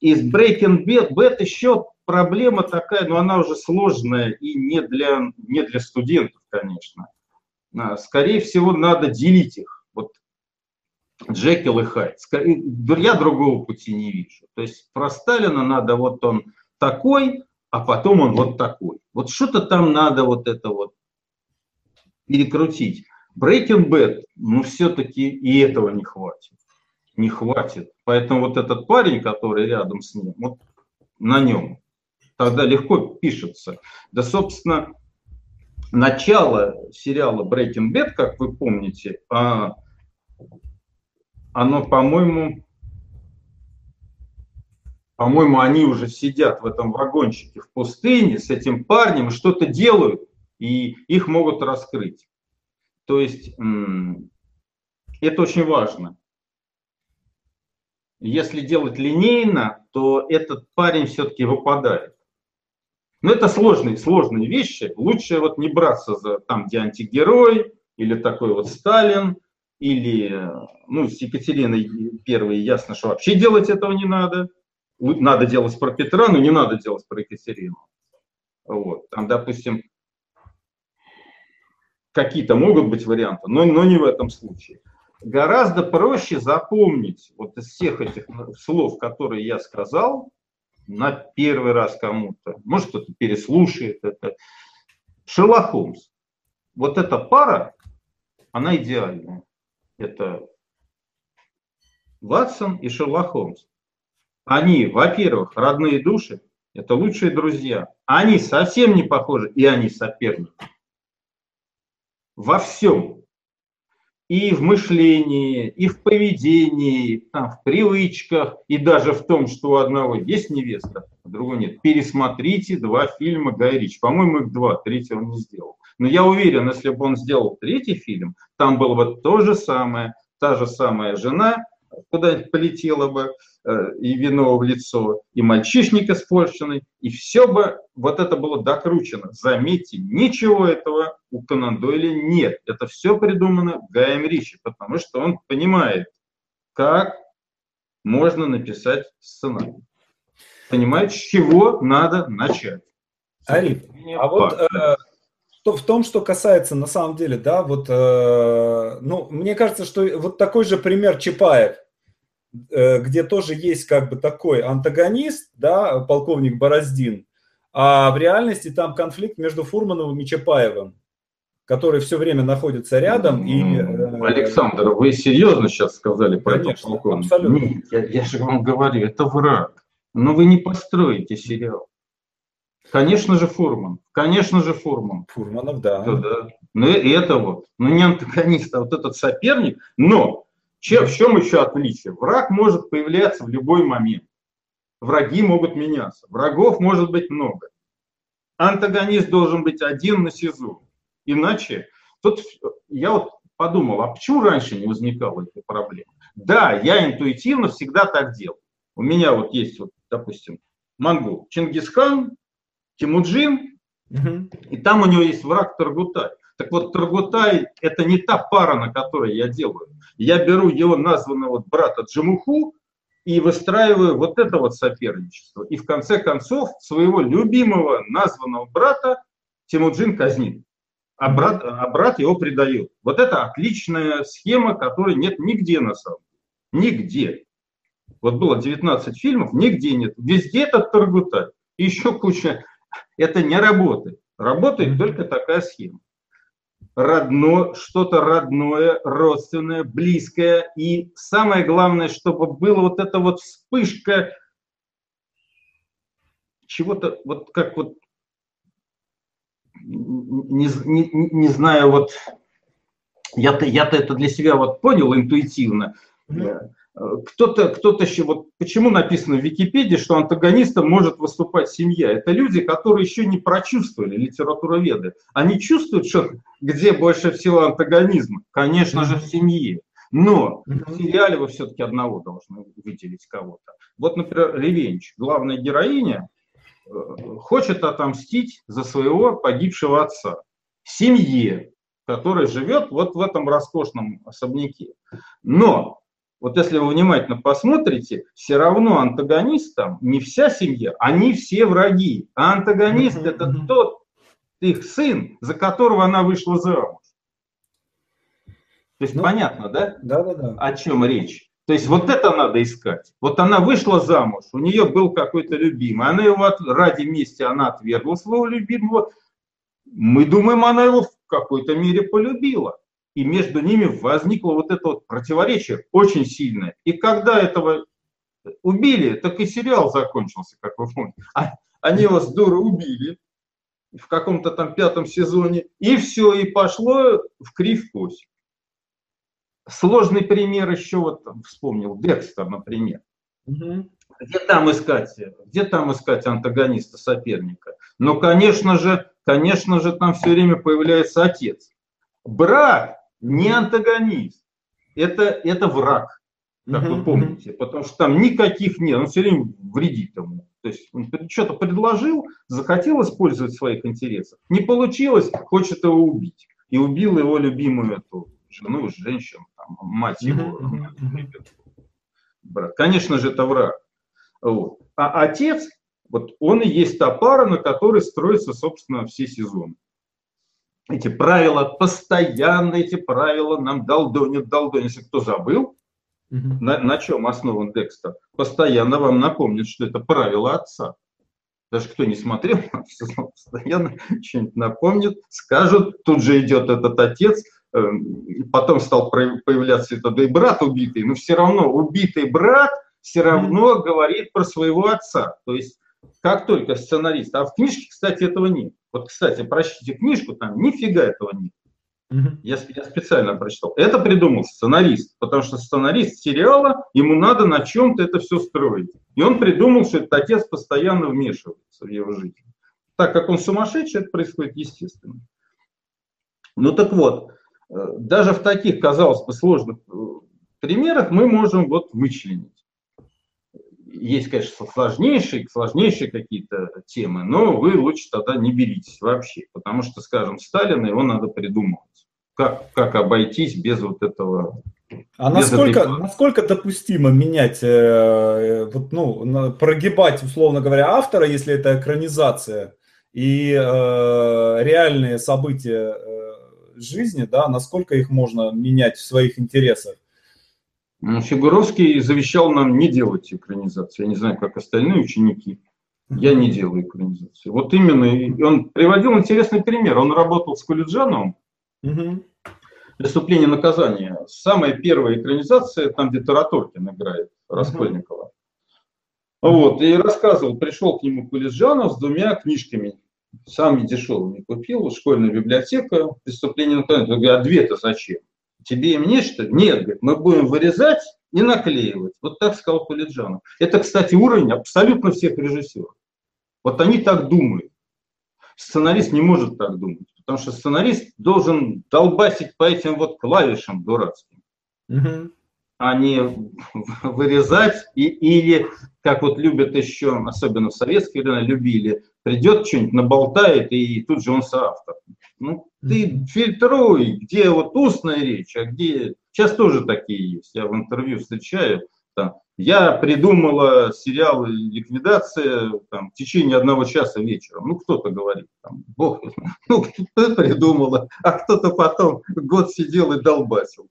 из Breaking Bad еще проблема такая, но она уже сложная и не для, не для студентов, конечно. А, скорее всего, надо делить их. Джекил и Хайд. Я другого пути не вижу. То есть про Сталина надо вот он такой, а потом он вот такой. Вот что-то там надо вот это вот перекрутить. Breaking Bad, ну все-таки и этого не хватит. Не хватит. Поэтому вот этот парень, который рядом с ним, вот на нем тогда легко пишется. Да, собственно, начало сериала Breaking Bad, как вы помните, а, оно, по-моему, по-моему, они уже сидят в этом вагончике в пустыне с этим парнем, что-то делают, и их могут раскрыть. То есть это очень важно. Если делать линейно, то этот парень все-таки выпадает. Но это сложные, сложные вещи. Лучше вот не браться за там, где антигерой, или такой вот Сталин, или, ну, с Екатериной Первой ясно, что вообще делать этого не надо. Надо делать про Петра, но не надо делать про Екатерину. Вот. Там, допустим, какие-то могут быть варианты, но, но не в этом случае. Гораздо проще запомнить вот из всех этих слов, которые я сказал, на первый раз кому-то, может кто-то переслушает это. Шерлок Холмс. Вот эта пара, она идеальная. Это Ватсон и Шерлок Холмс. Они, во-первых, родные души, это лучшие друзья. Они совсем не похожи, и они соперники. Во всем и в мышлении, и в поведении, там, в привычках, и даже в том, что у одного есть невеста, а другого нет. Пересмотрите два фильма Гай Рич. По-моему, их два, третий он не сделал. Но я уверен, если бы он сделал третий фильм, там было бы то же самое, та же самая жена, куда-нибудь полетела бы, э, и вино в лицо, и мальчишник испорченный, и все бы вот это было докручено. Заметьте, ничего этого у Конан Дойля нет. Это все придумано Гаем Ричи, потому что он понимает, как можно написать сценарий. Понимает, с чего надо начать. Ариф, а вот э, то в том, что касается на самом деле, да, вот, э, ну, мне кажется, что вот такой же пример Чапаев, э, где тоже есть как бы такой антагонист, да, полковник Бороздин, а в реальности там конфликт между Фурмановым и Чапаевым, который все время находится рядом. И, э, Александр, вы серьезно сейчас сказали про Конечно, этого полковника? Абсолютно. Нет, я, я же вам говорю, это враг. Но вы не построите сериал. Конечно же Фурман. Конечно же Фурман. Фурманов, да. да, да. Ну и это вот. Ну не антагонист, а вот этот соперник. Но чем, в чем еще отличие? Враг может появляться в любой момент. Враги могут меняться. Врагов может быть много. Антагонист должен быть один на СИЗО. Иначе, тут я вот подумал, а почему раньше не возникала эта проблема? Да, я интуитивно всегда так делал. У меня вот есть, вот, допустим, монгол Чингисхан, Тимуджин, угу. и там у него есть враг Таргутай. Так вот, Таргутай – это не та пара, на которой я делаю. Я беру его названного брата Джамуху и выстраиваю вот это вот соперничество. И в конце концов своего любимого названного брата Тимуджин казнит, а брат, а брат его предает. Вот это отличная схема, которой нет нигде на самом деле. Нигде. Вот было 19 фильмов, нигде нет. Везде этот Таргутай. И еще куча. Это не работает. Работает mm-hmm. только такая схема. Родно, что-то родное, родственное, близкое. И самое главное, чтобы была вот эта вот вспышка чего-то, вот как вот, не, не, не знаю, вот я-то, я-то это для себя вот понял интуитивно. Mm-hmm кто-то, кто-то еще, вот почему написано в Википедии, что антагонистом может выступать семья? Это люди, которые еще не прочувствовали литературоведы. Они чувствуют, что где больше всего антагонизма? Конечно же, в семье. Но в сериале вы все-таки одного должны выделить кого-то. Вот, например, Ревенч, главная героиня, э, хочет отомстить за своего погибшего отца. Семье, которая живет вот в этом роскошном особняке. Но вот если вы внимательно посмотрите, все равно антагонистам не вся семья, они все враги. А антагонист mm-hmm. это тот их сын, за которого она вышла замуж. То есть ну, понятно, да? Да, да, да. О чем речь? То есть вот это надо искать. Вот она вышла замуж, у нее был какой-то любимый, она его от, ради мести она отвергла своего любимого. Мы думаем, она его в какой-то мере полюбила и между ними возникло вот это вот противоречие очень сильное. И когда этого убили, так и сериал закончился, как вы помните. А, они его дуры убили в каком-то там пятом сезоне, и все, и пошло в кривь кость. Сложный пример еще вот вспомнил, Декстер, например. Угу. Где там искать, где там искать антагониста, соперника? Ну, конечно же, конечно же, там все время появляется отец. Брат не антагонист, это, это враг, как вы помните, потому что там никаких нет, он все время вредит ему. То есть он что-то предложил, захотел использовать в своих интересах, не получилось, хочет его убить. И убил его любимую эту жену, женщину, там, мать его. Брат. Конечно же, это враг. Вот. А отец, вот он и есть та пара, на которой строятся, собственно, все сезоны эти правила, постоянно эти правила нам долдонят, долдонят. Если кто забыл, угу. на, на чем основан Декстер, постоянно вам напомнит, что это правила отца. Даже кто не смотрел, постоянно что-нибудь напомнит, скажут, тут же идет этот отец, эм, потом стал появляться этот и брат убитый, но все равно убитый брат все равно говорит про своего отца. То есть как только сценарист, а в книжке, кстати, этого нет. Вот, кстати, прочтите книжку, там нифига этого нет. Угу. Я, я специально прочитал. Это придумал сценарист, потому что сценарист сериала, ему надо на чем-то это все строить. И он придумал, что этот отец постоянно вмешивается в его жизнь. Так как он сумасшедший, это происходит естественно. Ну так вот, э, даже в таких, казалось бы, сложных э, примерах мы можем вот вычленить есть, конечно, сложнейшие, сложнейшие какие-то темы, но вы лучше тогда не беритесь вообще, потому что, скажем, Сталина его надо придумывать. Как, как обойтись без вот этого а насколько, этой... насколько допустимо менять, э, вот, ну, прогибать, условно говоря, автора, если это экранизация, и э, реальные события э, жизни, да, насколько их можно менять в своих интересах? Фигуровский завещал нам не делать экранизации. Я не знаю, как остальные ученики. Я не делаю экранизации. Вот именно, он приводил интересный пример. Он работал с Кулиджановым. Угу. «Преступление наказания». Самая первая экранизация, там, где Тараторкин играет, Раскольникова. Угу. Вот, и рассказывал, пришел к нему Кулиджанов с двумя книжками. Сам дешевыми купил, школьная библиотека, «Преступление наказания». Я говорю, а две-то зачем? Тебе и мне что? Нет, мы будем вырезать и наклеивать. Вот так сказал Кулиджанов. Это, кстати, уровень абсолютно всех режиссеров. Вот они так думают. Сценарист не может так думать, потому что сценарист должен долбасить по этим вот клавишам дурацким. Угу. А не вырезать и, или, как вот любят еще, особенно в советские времена, любили, придет что-нибудь, наболтает, и тут же он соавтор. Ну, ты фильтруй, где вот устная речь, а где... Сейчас тоже такие есть. Я в интервью встречаю, там, я придумала сериал «Ликвидация» там, в течение одного часа вечером. Ну, кто-то говорит, там, бог, ну, кто придумала, а кто-то потом год сидел и долбасил.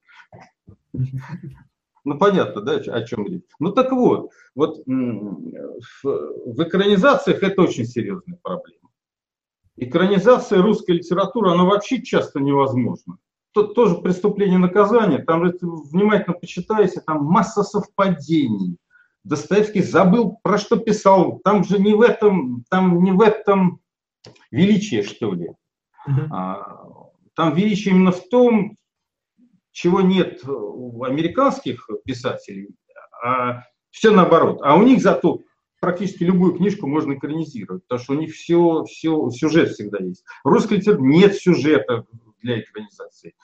Ну, понятно, да, о чем речь. Ну, так вот, вот в экранизациях это очень серьезная проблема. Экранизация русской литературы, она вообще часто невозможна. Тут тоже преступление наказания, там внимательно почитайте, там масса совпадений. Достоевский забыл, про что писал. Там же не в этом, там не в этом величие, что ли. Uh-huh. Там величие именно в том, чего нет у американских писателей, а все наоборот. А у них зато практически любую книжку можно экранизировать, потому что у них все, все сюжет всегда есть. В русской литературе нет сюжета для экранизации.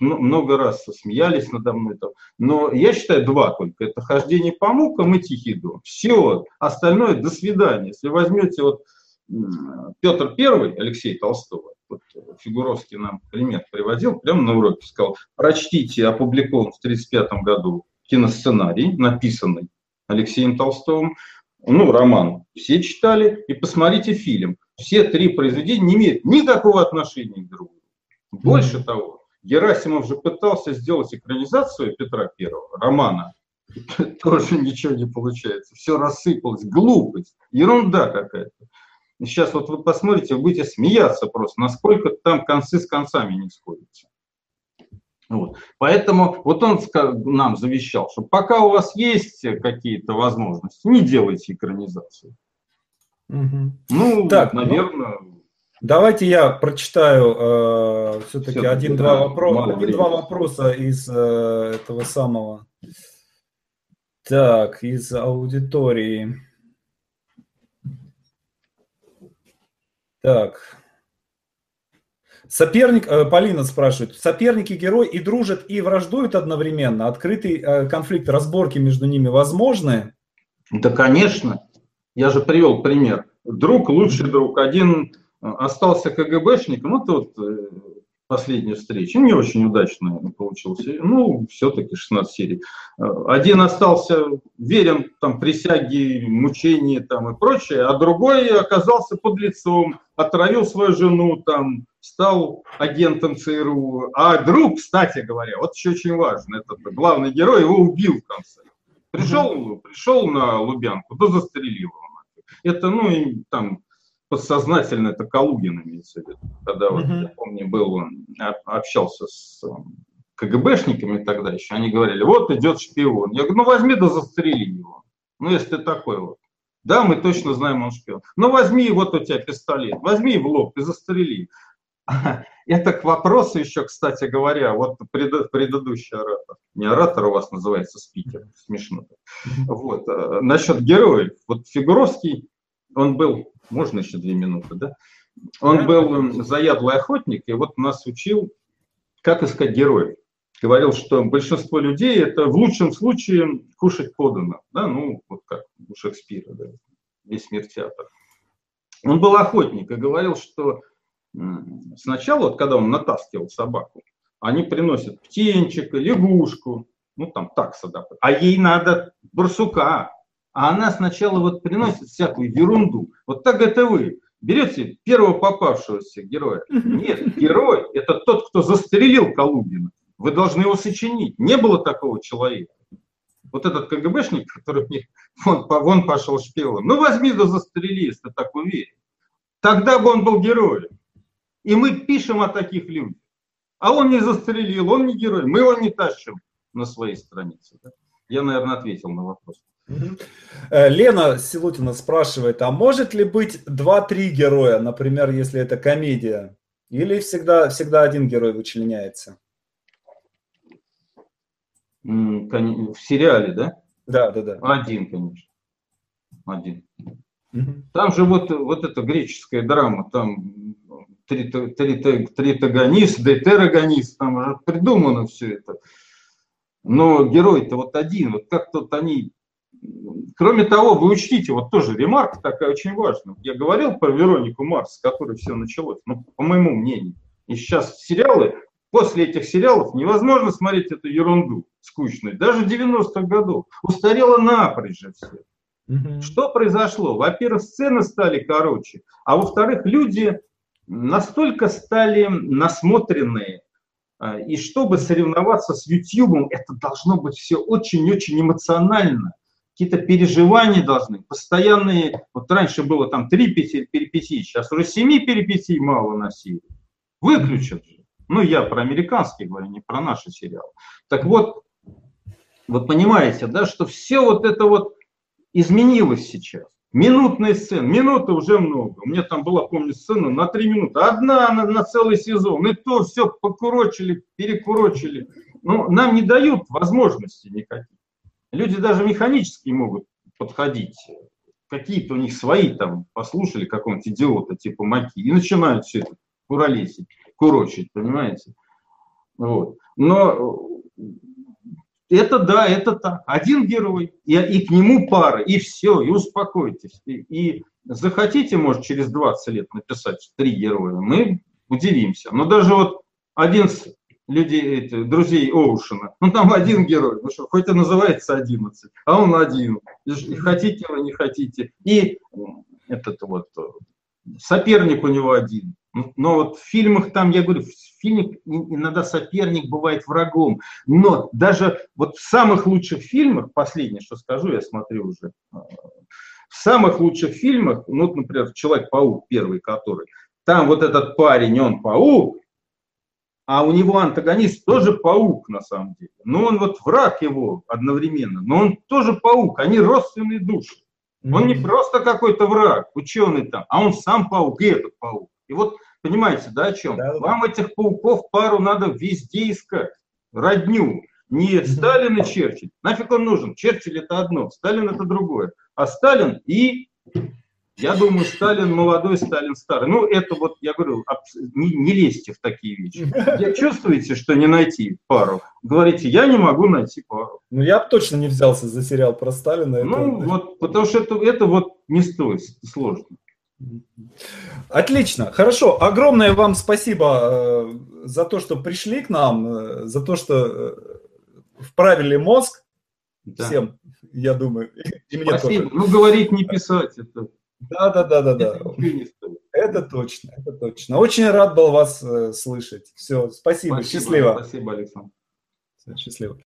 Много раз смеялись надо мной. Там. Но я считаю два только. Это «Хождение по мукам» и «Тихий дом». Все. Остальное до свидания. Если возьмете вот Петр Первый, Алексей Толстого, вот Фигуровский нам пример приводил, прямо на уроке сказал, прочтите опубликован в 1935 году киносценарий, написанный Алексеем Толстовым, ну, роман все читали, и посмотрите фильм. Все три произведения не имеют никакого отношения к другу. Больше того, Герасимов же пытался сделать экранизацию Петра Первого, романа, тоже ничего не получается. Все рассыпалось, глупость, ерунда какая-то. Сейчас вот вы посмотрите, вы будете смеяться просто, насколько там концы с концами не сходятся. Вот. Поэтому вот он нам завещал, что пока у вас есть какие-то возможности, не делайте экранизацию. Угу. Ну, так, наверное. Ну, давайте я прочитаю э, все-таки все один-два вопроса, один-два вопроса из э, этого самого. Так, из аудитории. Так. Соперник, э, Полина спрашивает, соперники герой и дружат, и враждуют одновременно? Открытый э, конфликт, разборки между ними возможны? Да, конечно. Я же привел пример. Друг, лучший друг. Один э, остался КГБшником, это вот последняя встреча. Не очень удачно получилось. Ну, все-таки 16 серий. Один остался верен там присяге, мучения там и прочее, а другой оказался под лицом, отравил свою жену, там, стал агентом ЦРУ. А друг, кстати говоря, вот еще очень важно, этот главный герой его убил в конце. Пришел, пришел на Лубянку, да застрелил его. Это, ну, и там подсознательно это Калугин имеется в виду. Когда вот, я помню, был, он общался с КГБшниками тогда еще, они говорили, вот идет шпион. Я говорю, ну возьми да застрели его. Ну, если ты такой вот. Да, мы точно знаем, он шпион. Ну, возьми, вот у тебя пистолет, возьми в лоб и застрели. Это к вопросу еще, кстати говоря, вот пред, предыдущий оратор, не оратор у вас называется спикер, смешно. Вот, э, насчет героев. Вот Фигуровский, он был, можно еще две минуты, да? Он был заядлый охотник, и вот нас учил, как искать героев. Говорил, что большинство людей это в лучшем случае кушать подано, да, ну, вот как у Шекспира, да, весь мир театр. Он был охотник и говорил, что Сначала, вот, когда он натаскивал собаку, они приносят птенчика, лягушку, ну там такса, да, а ей надо барсука, а она сначала вот приносит всякую ерунду. Вот так это вы. Берете первого попавшегося героя. Нет, герой – это тот, кто застрелил Калугина. Вы должны его сочинить. Не было такого человека. Вот этот КГБшник, который мне, вон, вон пошел шпионом. Ну возьми да застрели, если так уверен. Тогда бы он был героем. И мы пишем о таких людях. А он не застрелил, он не герой. Мы его не тащим на своей странице. Я, наверное, ответил на вопрос. Э, Лена Силутина спрашивает, а может ли быть два-три героя, например, если это комедия? Или всегда, всегда один герой вычленяется? В сериале, да? Да, да, да. Один, конечно. Один. Там же вот, вот эта греческая драма, там тритагонист, детерогонист, там уже придумано все это. Но герой-то вот один, вот как-то вот они... Кроме того, вы учтите, вот тоже ремарка такая очень важная. Я говорил про Веронику Марс, с которой все началось, ну, по моему мнению. И сейчас сериалы, после этих сериалов невозможно смотреть эту ерунду скучную. Даже 90-х годов. Устарело напрочь же все. Угу. Что произошло? Во-первых, сцены стали короче, а во-вторых, люди настолько стали насмотренные, а, и чтобы соревноваться с YouTube, это должно быть все очень-очень эмоционально. Какие-то переживания должны, постоянные. Вот раньше было там три перипетии, сейчас уже семи перипетий мало на серию. Выключат же. Ну, я про американские говорю, не про наши сериалы. Так вот, вы понимаете, да, что все вот это вот изменилось сейчас. Минутные сцены, минуты уже много. У меня там была, помню, сцена на три минуты. Одна на, на целый сезон. И то все покурочили, перекурочили. Ну, нам не дают возможности никаких. Люди даже механически могут подходить. Какие-то у них свои там послушали какого-нибудь идиота типа Маки и начинают все это куролесить, курочить, понимаете? Вот. Но это да, это так. Один герой, и, и к нему пара, и все, и успокойтесь. И, и захотите, может, через 20 лет написать три героя, мы удивимся. Но даже вот один из людей, эти, друзей Оушена, ну там один герой, ну что, хоть и называется 11, а он один. Хотите вы, не хотите. И этот вот соперник у него один. Но вот в фильмах там, я говорю, в фильме иногда соперник бывает врагом. Но даже вот в самых лучших фильмах, последнее, что скажу, я смотрю уже, а, в самых лучших фильмах, ну, например, Человек-паук первый, который, там вот этот парень, он паук, а у него антагонист тоже паук на самом деле. Но он вот враг его одновременно, но он тоже паук, они родственные души. Он не просто какой-то враг, ученый там, а он сам паук, и этот паук. И вот понимаете, да, о чем? Да, Вам этих пауков пару надо везде искать, родню. Не Сталин и Черчилль. Нафиг он нужен? Черчилль это одно, Сталин это другое. А Сталин и я думаю, Сталин молодой, Сталин старый. Ну, это вот, я говорю, не, не лезьте в такие вещи. Я чувствуете, что не найти пару? Говорите, я не могу найти пару. Ну, я бы точно не взялся за сериал про Сталина. Ну, это... вот, потому что это, это вот не стоит, сложно. Отлично, хорошо. Огромное вам спасибо э, за то, что пришли к нам, э, за то, что э, вправили мозг да. всем, я думаю. И мне спасибо. Тоже. Ну, говорить, не писать. Это... Да, да, да, да, да. Это точно, это точно. Очень рад был вас слышать. Все, спасибо, спасибо счастливо. Спасибо, Александр. Все, счастливо.